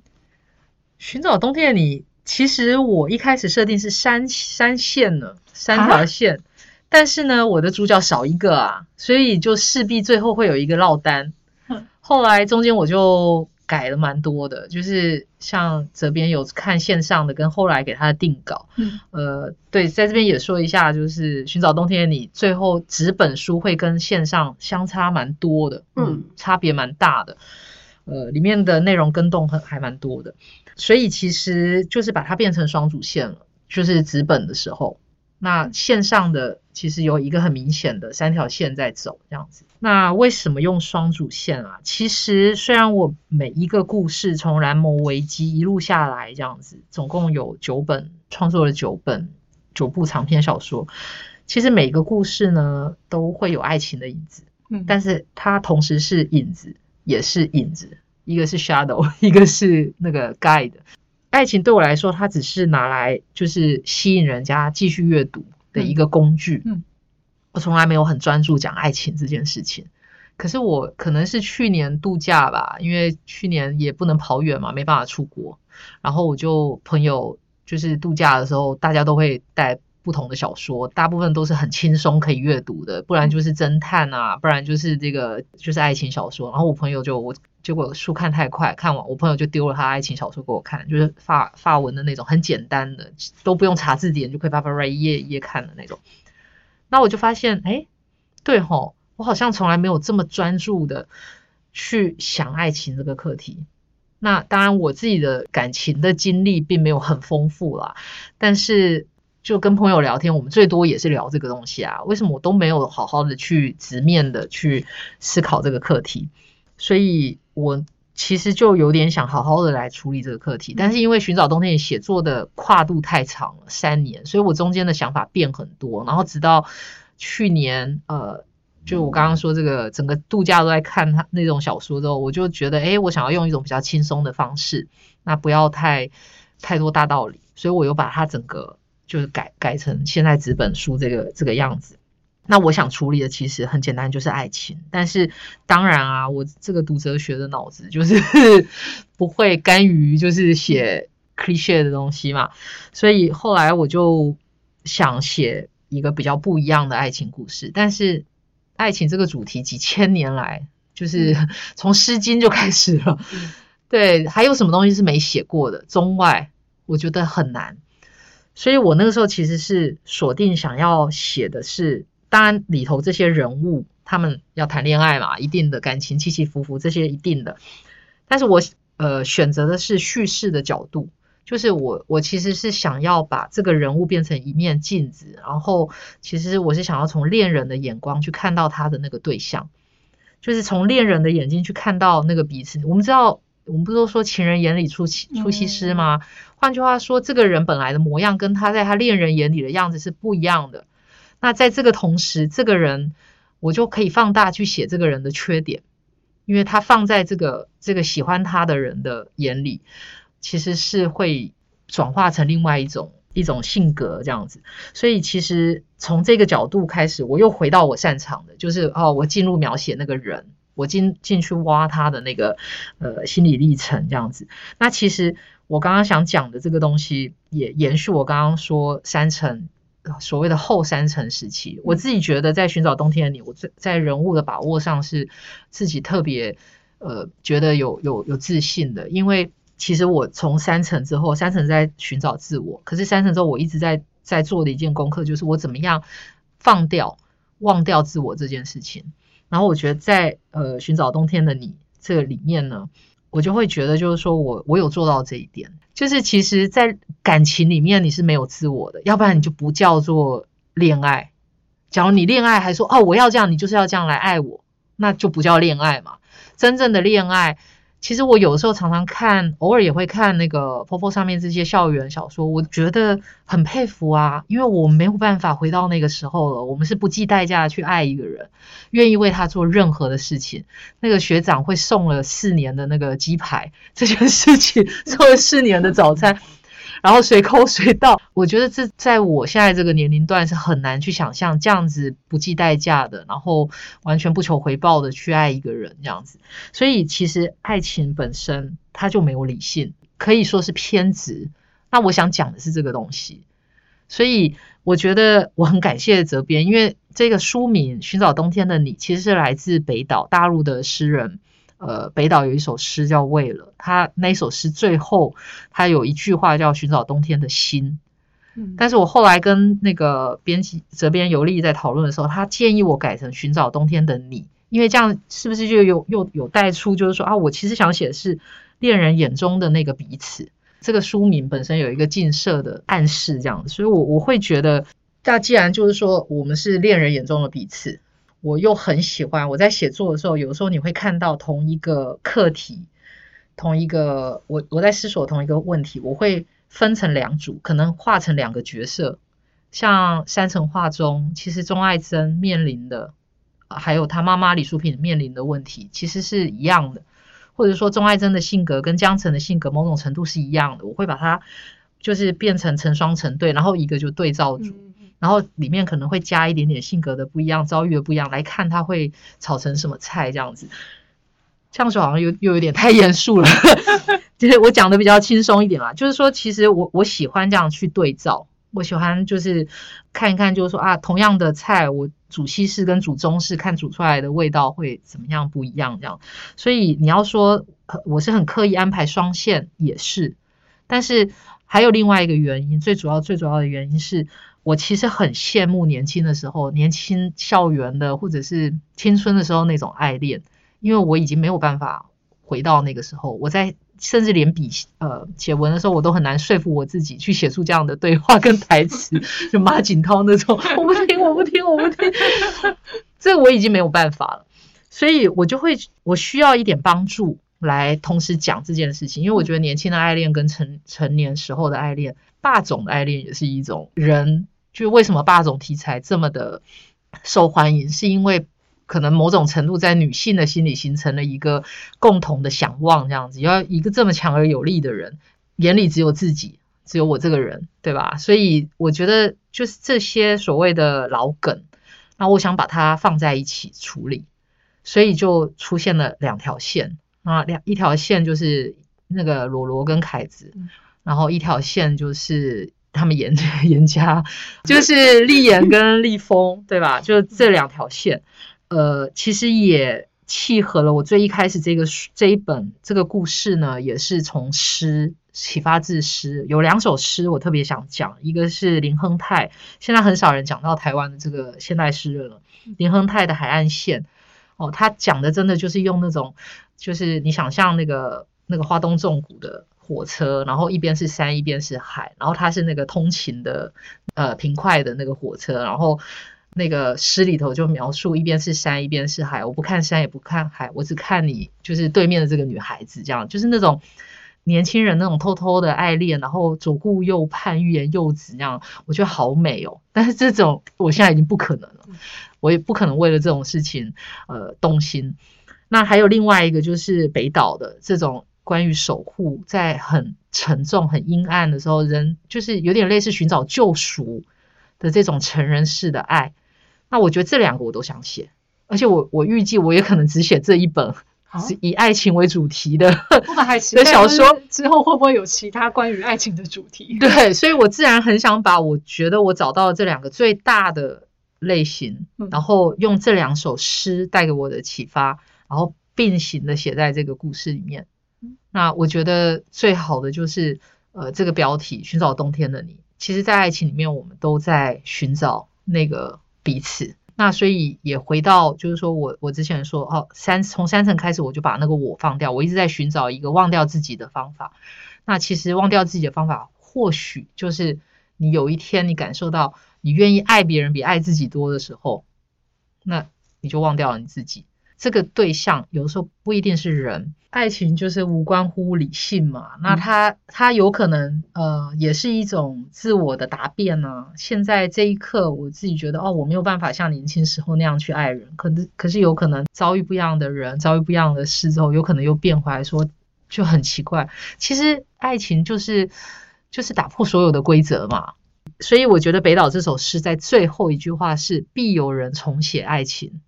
寻找冬天的你，其实我一开始设定是三三线呢，三条线，但是呢，我的主角少一个啊，所以就势必最后会有一个落单嗯。后来中间我就改了蛮多的，就是像这边有看线上的，跟后来给他的定稿。嗯呃，对，在这边也说一下，就是《寻找冬天的你》最后纸本书会跟线上相差蛮多的，嗯，差别蛮大的。呃，里面的内容跟动很还蛮多的，所以其实就是把它变成双主线了，就是纸本的时候，那线上的其实有一个很明显的三条线在走这样子。那为什么用双主线啊？其实虽然我每一个故事从蓝魔危机一路下来这样子，总共有九本创作了九本九部长篇小说，其实每个故事呢都会有爱情的影子。嗯，但是它同时是影子，也是影子，一个是 shadow，一个是那个 guide。爱情对我来说，它只是拿来就是吸引人家继续阅读的一个工具。嗯嗯我从来没有很专注讲爱情这件事情。可是我可能是去年度假吧，因为去年也不能跑远嘛，没办法出国。然后我就朋友就是度假的时候，大家都会带不同的小说，大部分都是很轻松可以阅读的，不然就是侦探啊，不然就是这个就是爱情小说。然后我朋友就我结果书看太快，看完我朋友就丢了他爱情小说给我看，就是法法文的那种很简单的，都不用查字典就可以叭叭叭一页一页看的那种。那我就发现，哎，对吼，我好像从来没有这么专注的去想爱情这个课题。那当然，我自己的感情的经历并没有很丰富啦，但是就跟朋友聊天，我们最多也是聊这个东西啊。为什么我都没有好好的去直面的去思考这个课题？所以我其实就有点想好好的来处理这个课题，但是因为寻找冬天写作的跨度太长了，三年，所以我中间的想法变很多，然后直到去年，呃，就我刚刚说这个整个度假都在看他那种小说之后，我就觉得，诶，我想要用一种比较轻松的方式，那不要太太多大道理，所以我又把它整个就是改改成现在纸本书这个这个样子。那我想处理的其实很简单，就是爱情。但是当然啊，我这个读哲学的脑子就是 不会甘于就是写 cliche 的东西嘛，所以后来我就想写一个比较不一样的爱情故事。但是爱情这个主题几千年来，就是 从《诗经》就开始了，对，还有什么东西是没写过的？中外我觉得很难。所以我那个时候其实是锁定想要写的是当然里头这些人物他们要谈恋爱嘛，一定的感情起起伏伏，这些一定的。但是我呃选择的是叙事的角度，就是我我其实是想要把这个人物变成一面镜子，然后其实我是想要从恋人的眼光去看到他的那个对象，就是从恋人的眼睛去看到那个彼此。我们知道。我们不都说情人眼里出西出西施吗？换句话说，这个人本来的模样跟他在他恋人眼里的样子是不一样的。那在这个同时，这个人我就可以放大去写这个人的缺点，因为他放在这个这个喜欢他的人的眼里，其实是会转化成另外一种一种性格这样子。所以其实从这个角度开始，我又回到我擅长的，就是哦，我进入描写那个人。我进进去挖他的那个呃心理历程这样子，那其实我刚刚想讲的这个东西也延续我刚刚说三层所谓的后三层时期，我自己觉得在寻找冬天的你，我在在人物的把握上是自己特别呃觉得有有有自信的，因为其实我从三层之后，三层在寻找自我，可是三层之后我一直在在做的一件功课就是我怎么样放掉忘掉自我这件事情。然后我觉得在呃寻找冬天的你这个里面呢，我就会觉得就是说我我有做到这一点，就是其实，在感情里面你是没有自我的，要不然你就不叫做恋爱。假如你恋爱还说哦我要这样，你就是要这样来爱我，那就不叫恋爱嘛。真正的恋爱。其实我有时候常常看，偶尔也会看那个 POPO 上面这些校园小说，我觉得很佩服啊，因为我没有办法回到那个时候了。我们是不计代价去爱一个人，愿意为他做任何的事情。那个学长会送了四年的那个鸡排，这件事情 送了四年的早餐。然后随口 随到，我觉得这在我现在这个年龄段是很难去想象这样子不计代价的，然后完全不求回报的去爱一个人这样子。所以其实爱情本身它就没有理性，可以说是偏执。那我想讲的是这个东西。所以我觉得我很感谢责编，因为这个书名《寻找冬天的你》其实是来自北岛大陆的诗人。呃，北岛有一首诗叫《为了》，他那首诗最后他有一句话叫“寻找冬天的心”。嗯，但是我后来跟那个编辑责编尤利在讨论的时候，他建议我改成“寻找冬天的你”，因为这样是不是就有又有带出，就是说啊，我其实想写的是恋人眼中的那个彼此。这个书名本身有一个近射的暗示，这样，所以我我会觉得，那既然就是说我们是恋人眼中的彼此。我又很喜欢我在写作的时候，有时候你会看到同一个课题，同一个我我在思索同一个问题，我会分成两组，可能画成两个角色。像三层画中，其实钟爱珍面临的，还有他妈妈李淑萍面临的问题，其实是一样的，或者说钟爱珍的性格跟江澄的性格某种程度是一样的。我会把它就是变成成双成对，然后一个就对照组。然后里面可能会加一点点性格的不一样、遭遇的不一样，来看他会炒成什么菜这样子。这样说好像又又有点太严肃了，其 实我讲的比较轻松一点啦。就是说，其实我我喜欢这样去对照，我喜欢就是看一看，就是说啊，同样的菜，我煮西式跟煮中式，看煮出来的味道会怎么样不一样这样。所以你要说我是很刻意安排双线也是，但是还有另外一个原因，最主要最主要的原因是。我其实很羡慕年轻的时候，年轻校园的或者是青春的时候那种爱恋，因为我已经没有办法回到那个时候。我在甚至连笔呃写文的时候，我都很难说服我自己去写出这样的对话跟台词，就马景涛那种，我不听，我不听，我不听，这我已经没有办法了。所以我就会，我需要一点帮助来同时讲这件事情，因为我觉得年轻的爱恋跟成成年时候的爱恋。霸总的爱恋也是一种人，就为什么霸总题材这么的受欢迎，是因为可能某种程度在女性的心里形成了一个共同的想望，这样子要一个这么强而有力的人，眼里只有自己，只有我这个人，对吧？所以我觉得就是这些所谓的老梗，那我想把它放在一起处理，所以就出现了两条线啊，两一条线就是那个罗罗跟凯子。然后一条线就是他们严 严家，就是立言跟立峰，对吧？就这两条线，呃，其实也契合了我最一开始这个这一本这个故事呢，也是从诗启发自诗，有两首诗我特别想讲，一个是林亨泰，现在很少人讲到台湾的这个现代诗人了。林亨泰的《海岸线》，哦，他讲的真的就是用那种，就是你想象那个那个花东纵谷的火车，然后一边是山，一边是海，然后它是那个通勤的呃平快的那个火车，然后那个诗里头就描述一边是山，一边是海，我不看山也不看海，我只看你就是对面的这个女孩子，这样就是那种。年轻人那种偷偷的爱恋，然后左顾右盼、欲言又止那样，我觉得好美哦。但是这种我现在已经不可能了，我也不可能为了这种事情呃动心。那还有另外一个就是北岛的这种关于守护，在很沉重、很阴暗的时候，人就是有点类似寻找救赎的这种成人式的爱。那我觉得这两个我都想写，而且我我预计我也可能只写这一本。是以爱情为主题的的小说，之后会不会有其他关于爱情的主题？对，所以我自然很想把我觉得我找到这两个最大的类型，然后用这两首诗带给我的启发，然后并行的写在这个故事里面。那我觉得最好的就是呃这个标题“寻找冬天的你”。其实，在爱情里面，我们都在寻找那个彼此。那所以也回到，就是说我我之前说哦，三从三层开始，我就把那个我放掉，我一直在寻找一个忘掉自己的方法。那其实忘掉自己的方法，或许就是你有一天你感受到你愿意爱别人比爱自己多的时候，那你就忘掉了你自己。这个对象有的时候不一定是人，爱情就是无关乎理性嘛。那他他有可能呃，也是一种自我的答辩呢。现在这一刻，我自己觉得哦，我没有办法像年轻时候那样去爱人。可是可是有可能遭遇不一样的人，遭遇不一样的事之后，有可能又变回来说就很奇怪。其实爱情就是就是打破所有的规则嘛。所以我觉得北岛这首诗在最后一句话是必有人重写爱情。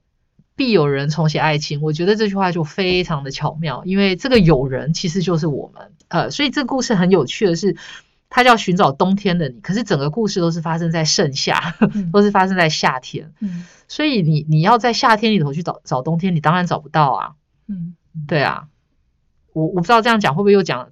必有人重写爱情，我觉得这句话就非常的巧妙，因为这个有人其实就是我们，呃，所以这个故事很有趣的是，它叫寻找冬天的你，可是整个故事都是发生在盛夏，都是发生在夏天，嗯，所以你你要在夏天里头去找找冬天，你当然找不到啊，嗯，对啊。我我不知道这样讲会不会又讲的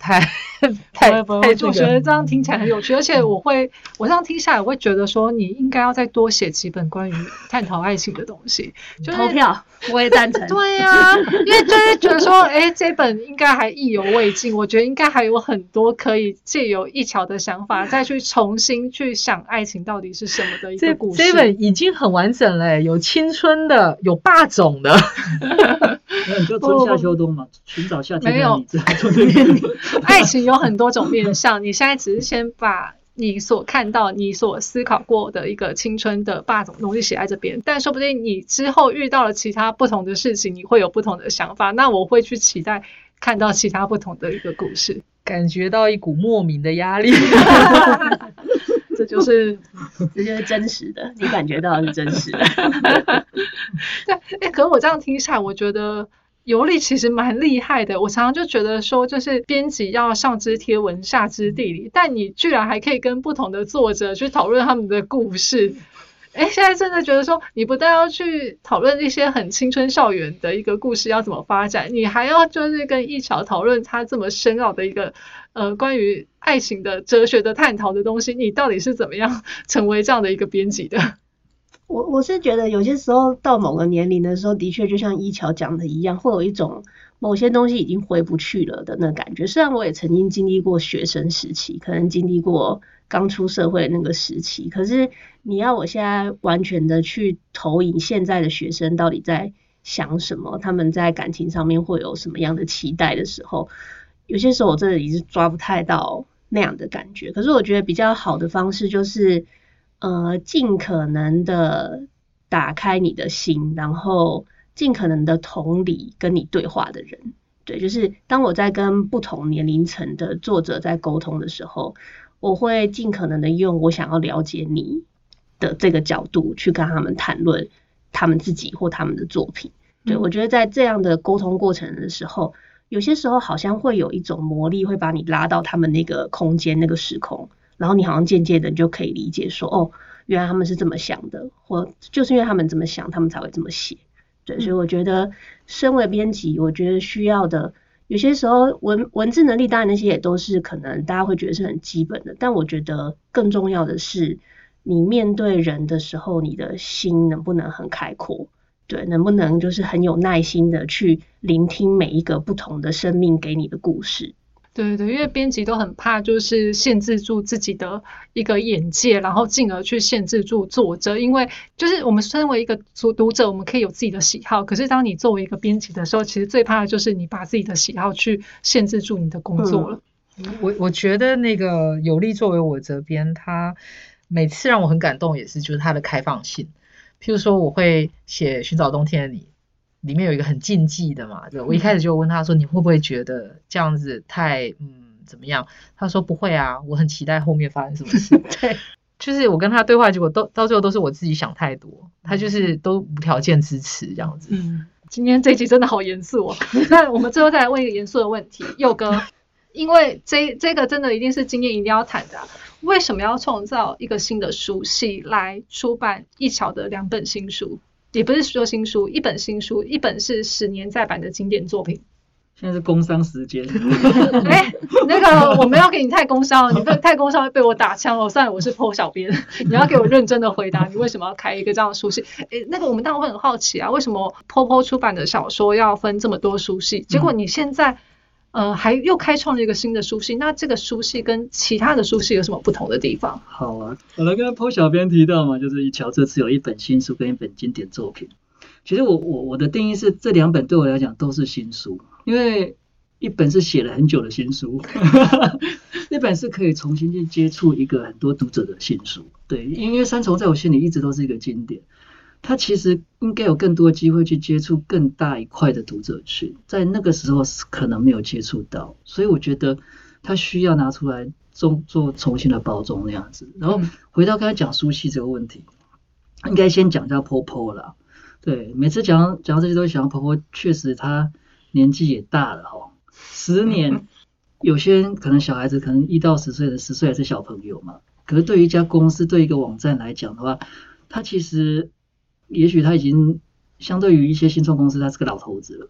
太太太我觉得这样听起来很有趣，而且我会我这样听下来，我会觉得说你应该要再多写几本关于探讨爱情的东西。就投票，我也赞成。对呀，因为就是觉得说，哎，这本应该还意犹未尽。我觉得应该还有很多可以借由一桥的想法，再去重新去想爱情到底是什么的一个故事。这本已经很完整了，有青春的，有霸总的。那你就春夏秋冬嘛，寻找夏天的你。爱情有很多种面向，你现在只是先把你所看到、你所思考过的一个青春的霸总东西写在这边，但说不定你之后遇到了其他不同的事情，你会有不同的想法。那我会去期待看到其他不同的一个故事，感觉到一股莫名的压力。这就是这就是真实的，你感觉到是真实的。对，哎，可是我这样听下来，我觉得。尤力其实蛮厉害的，我常常就觉得说，就是编辑要上知天文下知地理，但你居然还可以跟不同的作者去讨论他们的故事。哎，现在真的觉得说，你不但要去讨论一些很青春校园的一个故事要怎么发展，你还要就是跟一桥讨论他这么深奥的一个呃关于爱情的哲学的探讨的东西，你到底是怎么样成为这样的一个编辑的？我我是觉得有些时候到某个年龄的时候，的确就像一桥讲的一样，会有一种某些东西已经回不去了的那感觉。虽然我也曾经经历过学生时期，可能经历过刚出社会那个时期，可是你要我现在完全的去投影现在的学生到底在想什么，他们在感情上面会有什么样的期待的时候，有些时候我真的已经抓不太到那样的感觉。可是我觉得比较好的方式就是。呃，尽可能的打开你的心，然后尽可能的同理跟你对话的人，对，就是当我在跟不同年龄层的作者在沟通的时候，我会尽可能的用我想要了解你的这个角度去跟他们谈论他们自己或他们的作品。对我觉得在这样的沟通过程的时候，有些时候好像会有一种魔力，会把你拉到他们那个空间、那个时空。然后你好像渐渐的你就可以理解说，哦，原来他们是这么想的，或就是因为他们这么想，他们才会这么写。对，所以我觉得身为编辑，我觉得需要的有些时候文文字能力，当然那些也都是可能大家会觉得是很基本的，但我觉得更重要的是，你面对人的时候，你的心能不能很开阔？对，能不能就是很有耐心的去聆听每一个不同的生命给你的故事？对对，因为编辑都很怕，就是限制住自己的一个眼界，然后进而去限制住作者。因为就是我们身为一个读读者，我们可以有自己的喜好，可是当你作为一个编辑的时候，其实最怕的就是你把自己的喜好去限制住你的工作了。我我觉得那个有利作为我责编，他每次让我很感动，也是就是他的开放性。譬如说，我会写《寻找冬天的你》，里面有一个很禁忌的嘛。对我一开始就问他说：“你会不会觉得这样子太嗯怎么样？”他说：“不会啊，我很期待后面发生什么事。”对，就是我跟他对话，结果都到最后都是我自己想太多，他就是都无条件支持这样子。嗯，今天这集真的好严肃哦。那我们最后再来问一个严肃的问题，佑哥，因为这这个真的一定是今天一定要谈的。为什么要创造一个新的书系来出版一桥的两本新书？也不是说新书，一本新书，一本是十年再版的经典作品。现在是工伤时间。哎，那个我没有给你太工商，你太工伤会被我打枪了。算了，我是 PO 小编，你要给我认真的回答，你为什么要开一个这样的书系？哎，那个我们当然会很好奇啊，为什么 PO 出版的小说要分这么多书系？结果你现在。呃，还又开创了一个新的书系，那这个书系跟其他的书系有什么不同的地方？好啊，我来跟 p 小编提到嘛，就是一桥这次有一本新书跟一本经典作品。其实我我我的定义是，这两本对我来讲都是新书，因为一本是写了很久的新书，一本是可以重新去接触一个很多读者的新书。对，因为三重在我心里一直都是一个经典。他其实应该有更多机会去接触更大一块的读者群，在那个时候是可能没有接触到，所以我觉得他需要拿出来做做重新的包装那样子。然后回到刚才讲书系这个问题，应该先讲一下婆婆啦。对，每次讲讲到这些都会想到婆婆，确实她年纪也大了哈，十年，有些人可能小孩子可能一到十岁的十岁还是小朋友嘛，可是对于一家公司对一个网站来讲的话，他其实。也许他已经相对于一些新创公司，他是个老头子了，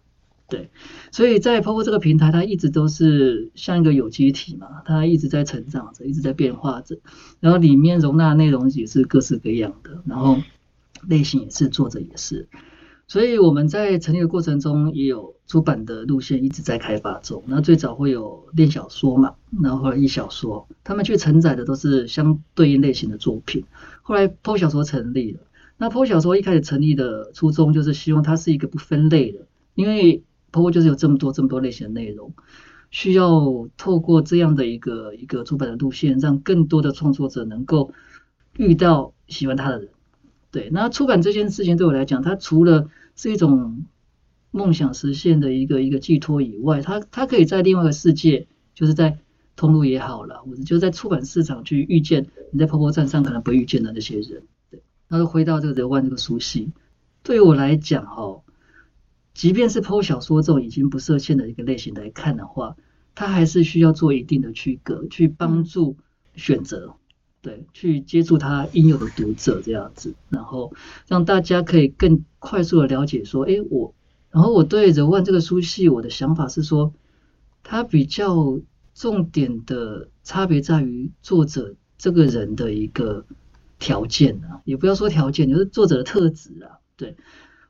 对，所以在 POPO 这个平台，它一直都是像一个有机体嘛，它一直在成长着，一直在变化着，然后里面容纳内容也是各式各样的，然后类型也是，作者也是，所以我们在成立的过程中也有出版的路线一直在开发中。那最早会有练小说嘛，然后后来译小说，他们去承载的都是相对应类型的作品。后来 PO 小说成立了。那 PO 小说一开始成立的初衷就是希望它是一个不分类的，因为 PO 就是有这么多这么多类型的内容，需要透过这样的一个一个出版的路线，让更多的创作者能够遇到喜欢他的人。对，那出版这件事情对我来讲，它除了是一种梦想实现的一个一个寄托以外，它它可以在另外一个世界，就是在通路也好了，或者就在出版市场去遇见你在 PO 站上可能不遇见的那些人。那就回到这个德万这个书系，对于我来讲哦，即便是剖小说这种已经不设限的一个类型来看的话，它还是需要做一定的区隔，去帮助选择，对，去接触它应有的读者这样子，然后让大家可以更快速的了解说，哎，我，然后我对德万这个书系，我的想法是说，它比较重点的差别在于作者这个人的一个。条件啊，也不要说条件，就是作者的特质啊。对，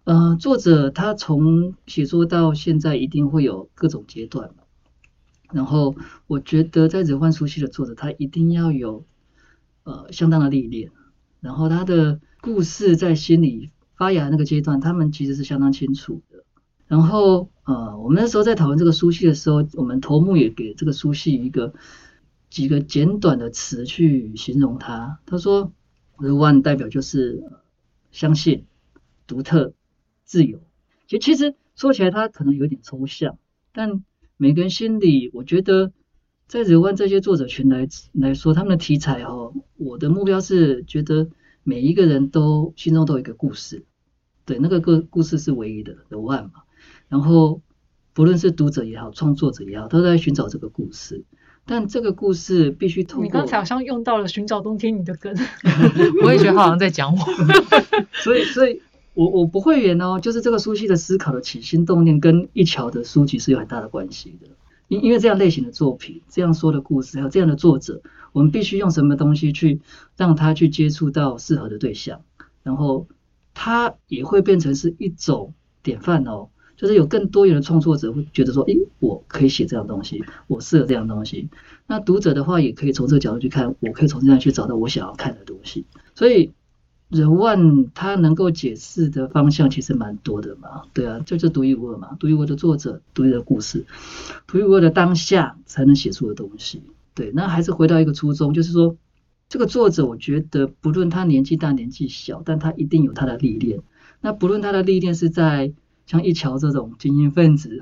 呃，作者他从写作到现在一定会有各种阶段嘛。然后我觉得在人幻书系的作者，他一定要有呃相当的历练，然后他的故事在心里发芽那个阶段，他们其实是相当清楚的。然后呃，我们那时候在讨论这个书系的时候，我们头目也给这个书系一个几个简短的词去形容它。他说。The One 代表就是相信、独特、自由。其实，其实说起来，它可能有点抽象，但每个人心里，我觉得在 The One 这些作者群来来说，他们的题材哦，我的目标是觉得每一个人都心中都有一个故事，对，那个个故事是唯一的 The One 嘛。然后，不论是读者也好，创作者也好，都在寻找这个故事。但这个故事必须透过你刚才好像用到了《寻找冬天》你的根，我也觉得好像在讲我。所以，所以我我不会演哦，就是这个书系的思考的起心动念跟一桥的书籍是有很大的关系的。因因为这样类型的作品，这样说的故事，还有这样的作者，我们必须用什么东西去让他去接触到适合的对象，然后他也会变成是一种典范哦。就是有更多元的创作者会觉得说，诶，我可以写这样东西，我适合这样东西。那读者的话也可以从这个角度去看，我可以从这样去找到我想要看的东西。所以人万他能够解释的方向其实蛮多的嘛，对啊，就是独一无二嘛，独一无二的作者，独一无二的故事，独一无二的当下才能写出的东西。对，那还是回到一个初衷，就是说这个作者，我觉得不论他年纪大年纪小，但他一定有他的历练。那不论他的历练是在像一桥这种精英分子，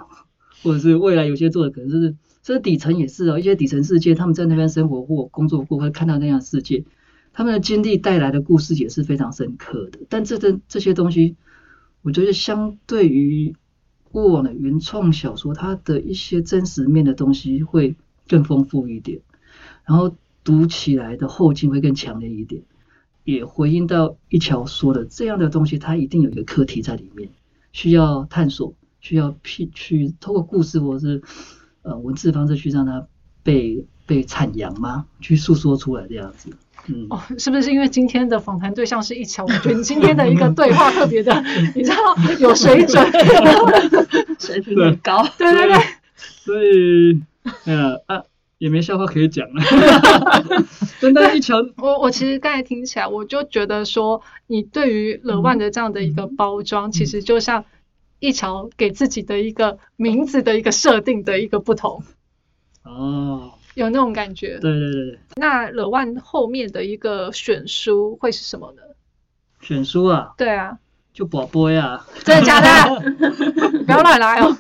或者是未来有些做的可能是，这底层也是哦，一些底层世界，他们在那边生活或工作过，会看到那样的世界，他们的经历带来的故事也是非常深刻的。但这这这些东西，我觉得相对于过往的原创小说，它的一些真实面的东西会更丰富一点，然后读起来的后劲会更强烈一点，也回应到一桥说的这样的东西，它一定有一个课题在里面。需要探索，需要去去通过故事或者是呃文字方式去让它被被阐扬吗？去诉说出来这样子。嗯，哦，是不是因为今天的访谈对象是一桥？我觉得你今天的一个对话特别的，你知道有水准，水平很高。对对对，所以呃啊也没笑话可以讲了。真的，一桥，我我其实刚才听起来，我就觉得说，你对于乐万的这样的一个包装，其实就像一桥给自己的一个名字的一个设定的一个不同。哦，有那种感觉。对对对对。那乐万后面的一个选书会是什么呢？选书啊？对啊。就宝贝啊。真的假的？不要乱来哦。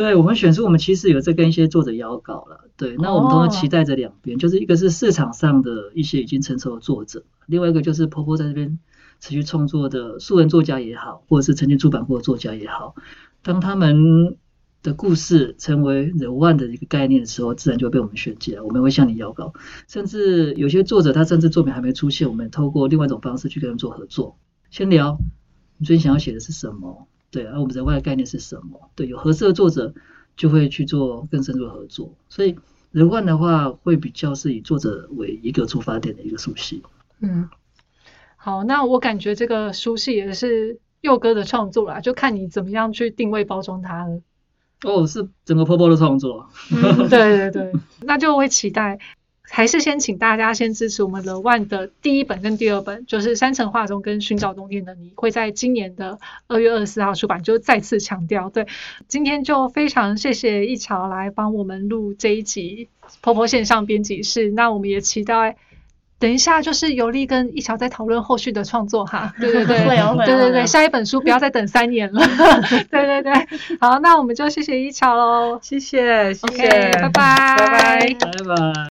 对我们选书，我们其实有在跟一些作者邀稿了。对，那我们都是期待着两边，就是一个是市场上的一些已经成熟的作者，另外一个就是婆婆在这边持续创作的素人作家也好，或者是曾经出版过的作家也好，当他们的故事成为人万的一个概念的时候，自然就会被我们选进来。我们会向你邀稿，甚至有些作者他甚至作品还没出现，我们透过另外一种方式去跟他们做合作，先聊你最近想要写的是什么。对，而我们人外的概念是什么？对，有合适的作者就会去做更深入的合作。所以人外的话，会比较是以作者为一个出发点的一个书系。嗯，好，那我感觉这个书系也是佑哥的创作啦，就看你怎么样去定位包装它了。哦，是整个泡泡的创作。嗯，对对对，那就会期待。还是先请大家先支持我们乐万的第一本跟第二本，就是《山城画中》跟《寻找冬天的你》，会在今年的二月二十四号出版。就再次强调，对，今天就非常谢谢一桥来帮我们录这一集婆婆线上编辑室。那我们也期待等一下就是尤力跟一桥在讨论后续的创作哈。对对对，对 对对，下一本书不要再等三年了。对对对，好，那我们就谢谢一桥喽，谢谢，谢谢，拜拜，拜拜，拜拜。